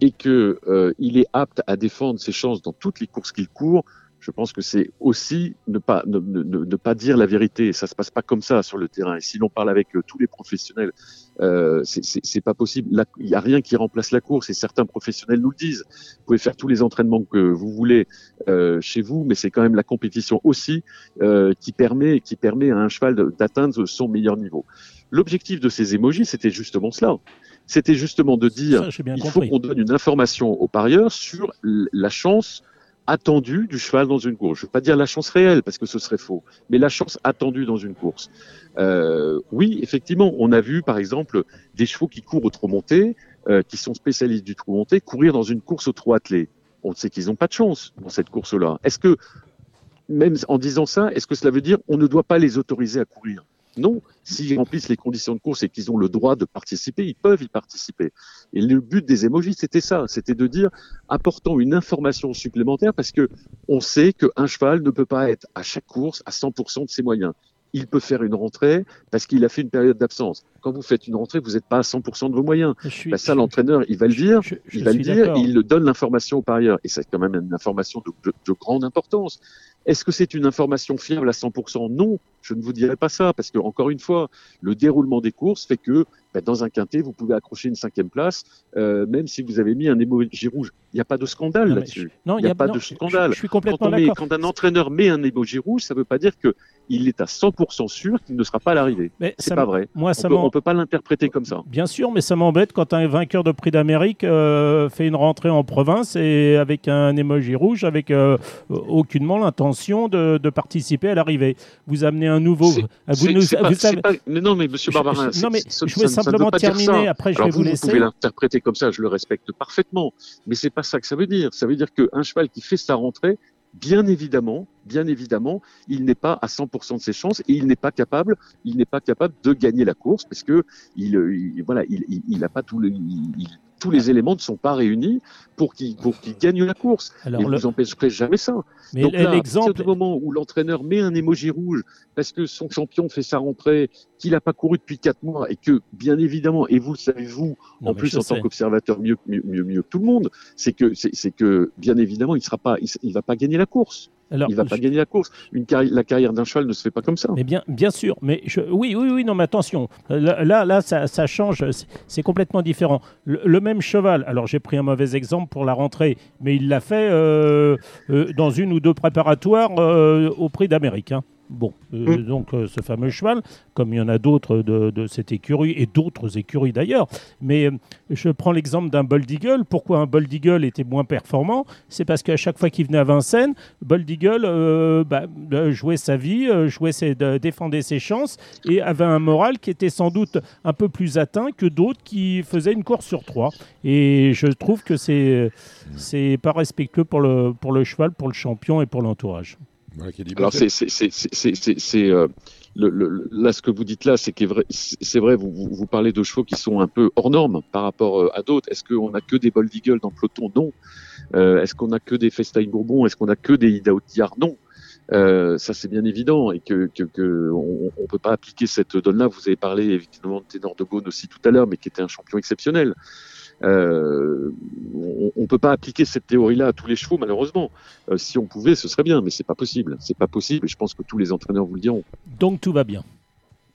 et qu'il euh, est apte à défendre ses chances dans toutes les courses qu'il court, je pense que c'est aussi ne pas, ne, ne, ne, pas dire la vérité. Ça se passe pas comme ça sur le terrain. Et si l'on parle avec euh, tous les professionnels, euh, c'est pas possible. Il n'y a rien qui remplace la course. Et certains professionnels nous le disent. Vous pouvez faire tous les entraînements que vous voulez euh, chez vous, mais c'est quand même la compétition aussi euh, qui permet, qui permet à un cheval d'atteindre son meilleur niveau. L'objectif de ces émojis, c'était justement cela. C'était justement de dire, Ça, il faut qu'on donne une information aux parieurs sur la chance attendue du cheval dans une course. Je ne veux pas dire la chance réelle parce que ce serait faux, mais la chance attendue dans une course. Euh, oui, effectivement, on a vu par exemple des chevaux qui courent au trot monté, euh, qui sont spécialistes du trot monté, courir dans une course au trot attelé. On sait qu'ils n'ont pas de chance dans cette course-là. Est-ce que, même en disant ça, est-ce que cela veut dire on ne doit pas les autoriser à courir? Non, s'ils remplissent les conditions de course et qu'ils ont le droit de participer, ils peuvent y participer. Et le but des émojis, c'était ça, c'était de dire apportons une information supplémentaire parce que on sait qu'un cheval ne peut pas être à chaque course à 100% de ses moyens. Il peut faire une rentrée parce qu'il a fait une période d'absence. Quand vous faites une rentrée, vous n'êtes pas à 100% de vos moyens. Suis, ben ça, l'entraîneur, il va le dire, je, je il va le dire, et il le donne l'information par ailleurs. Et c'est quand même une information de, de, de grande importance. Est-ce que c'est une information fiable à 100% Non, Je ne vous dirai pas ça parce que encore une fois, le déroulement des courses fait que bah, dans un quintet, vous pouvez accrocher une cinquième place, euh, même si vous avez mis un emoji rouge. Il n'y a pas de scandale là-dessus. Non, Il n'y a, pas non, de scandale. Je, suis Quand, complètement met- d'accord. quand un entraîneur met un emoji rouge, ça ne veut pas dire que il est à 100% sûr qu'il ne sera pas à l'arrivée. Mais C'est pas vrai. Moi, On ça peut, pas l'interpréter comme ça. Bien sûr, mais ça m'embête quand un vainqueur de prix d'Amérique euh, fait une rentrée en province et avec un émoji rouge, avec euh, aucunement l'intention de, de participer à l'arrivée. Vous amenez un nouveau. Vous C'est- nous- c'est pas- vous c'est savez- pas- mais non, mais Monsieur Barbarin, je- non, mais ça- je voulais ça- ça simplement dire terminer. ça. Après, je Alors vais vous, vous vous laisser. pouvez l'interpréter comme ça, je le respecte parfaitement, mais c'est pas ça que ça veut dire. Ça veut dire qu'un cheval qui fait sa rentrée, bien évidemment, bien évidemment, il n'est pas à 100% de ses chances et il n'est pas capable, il n'est pas capable de gagner la course parce que il, euh, il- voilà, il, il, il a pas tous les, il- il- tous les éléments ne sont pas réunis pour qu'il pour gagne la course. Alors, et le- vous empêcherez jamais ça. mais Donc là, à partir du moment où l'entraîneur met un émoji rouge parce que son champion fait sa rentrée, qu'il n'a pas couru depuis quatre mois et que, bien évidemment, et vous le savez vous, Non, en plus en sais. tant qu'observateur mieux, mieux, mieux, mieux que tout le monde, c'est que, c'est que, bien évidemment, il sera pas, il, il va pas gagner la course. Alors, Il va pas gagner la course. Une carri- la carrière d'un cheval ne se fait pas comme ça. Mais bien, bien sûr, mais je- oui, oui, oui, non, mais attention, là, là, là, ça, ça change, c'est- c'est complètement différent. Le, le même cheval, alors j'ai pris un mauvais exemple pour la rentrée, mais il l'a fait euh, euh, dans une ou deux préparatoires euh, au prix d'Amérique. hein. Bon, euh, Mm. donc euh, ce fameux cheval, comme il y en a d'autres de, de cette écurie et d'autres écuries d'ailleurs, mais euh, je prends l'exemple d'un Bold Eagle. Pourquoi un Bold Eagle était moins performant? C'est parce qu'à chaque fois qu'il venait à Vincennes, Bold Eagle bah, jouait sa vie, jouait ses, défendait ses chances et avait un moral qui était sans doute un peu plus atteint que d'autres qui faisaient une course sur trois. Et je trouve que c'est c'est pas respectueux pour le, pour le cheval, pour le champion et pour l'entourage. Voilà qui est. Alors c'est c'est euh, le, le- là ce que vous dites là, c'est vrai, c'est vrai. Vous, vous vous parlez de chevaux qui sont un peu hors normes par rapport euh, à d'autres. Est-ce qu'on a que des Bold Eagle dans le peloton? Non. Euh, Est-ce qu'on a que des Festail Bourbon? Est-ce qu'on a que des Ida Outillard Non. Euh, ça c'est bien évident et que, que, que on, on peut pas appliquer cette donne-là. Vous avez parlé évidemment de Ténor de Beaune aussi tout à l'heure, mais qui était un champion exceptionnel. Euh, on, on peut pas appliquer cette théorie-là à tous les chevaux malheureusement. Euh, si on pouvait, ce serait bien, mais c'est pas possible. C'est pas possible et je pense que tous les entraîneurs vous le diront. Donc tout va bien.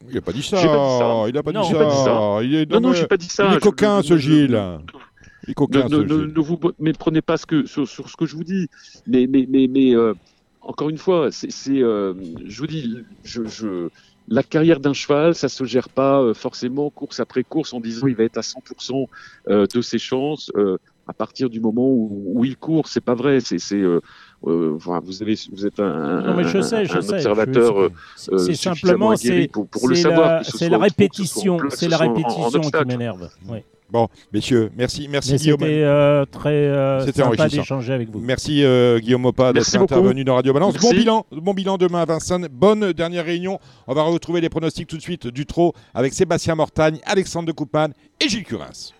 Il n'a pas dit ça. J'ai pas dit ça. Il n'a pas, dit ça. pas dit ça. Il est, Non, non, mais- j'ai pas dit ça. il est Je- coquin, ne- ce ne- Gilles. Il est coquin, Ne, ce ne, ne, Gilles. ne vous méprenez pas ce que, sur, sur ce que je vous dis. Mais, mais, mais, mais euh, encore une fois, c'est, euh, je vous dis, je, je, la carrière d'un cheval, ça se gère pas euh, forcément course après course en disant il va être à 100% euh, de ses chances euh, à partir du moment où, où il court. C'est pas vrai. C'est, c'est, euh, euh, vous avez, vous êtes un, Non, mais je un- sais, je un sais. observateur. C'est euh, simplement pour, pour le savoir. c'est la répétition, c'est ce la soit en- en répétition qui m'énerve. Oui. Bon, messieurs, merci, merci Mais Guillaume. c'était euh, très euh, sympa enrichissant. d'échanger avec vous. Merci euh, Guillaume Opa d'être intervenu dans Radio Balance. Bon bilan, bon bilan demain à Vincennes. Bonne dernière réunion. On va retrouver les pronostics tout de suite du trot avec Sébastien Mortagne, Alexandre de Coupane et Gilles Curins.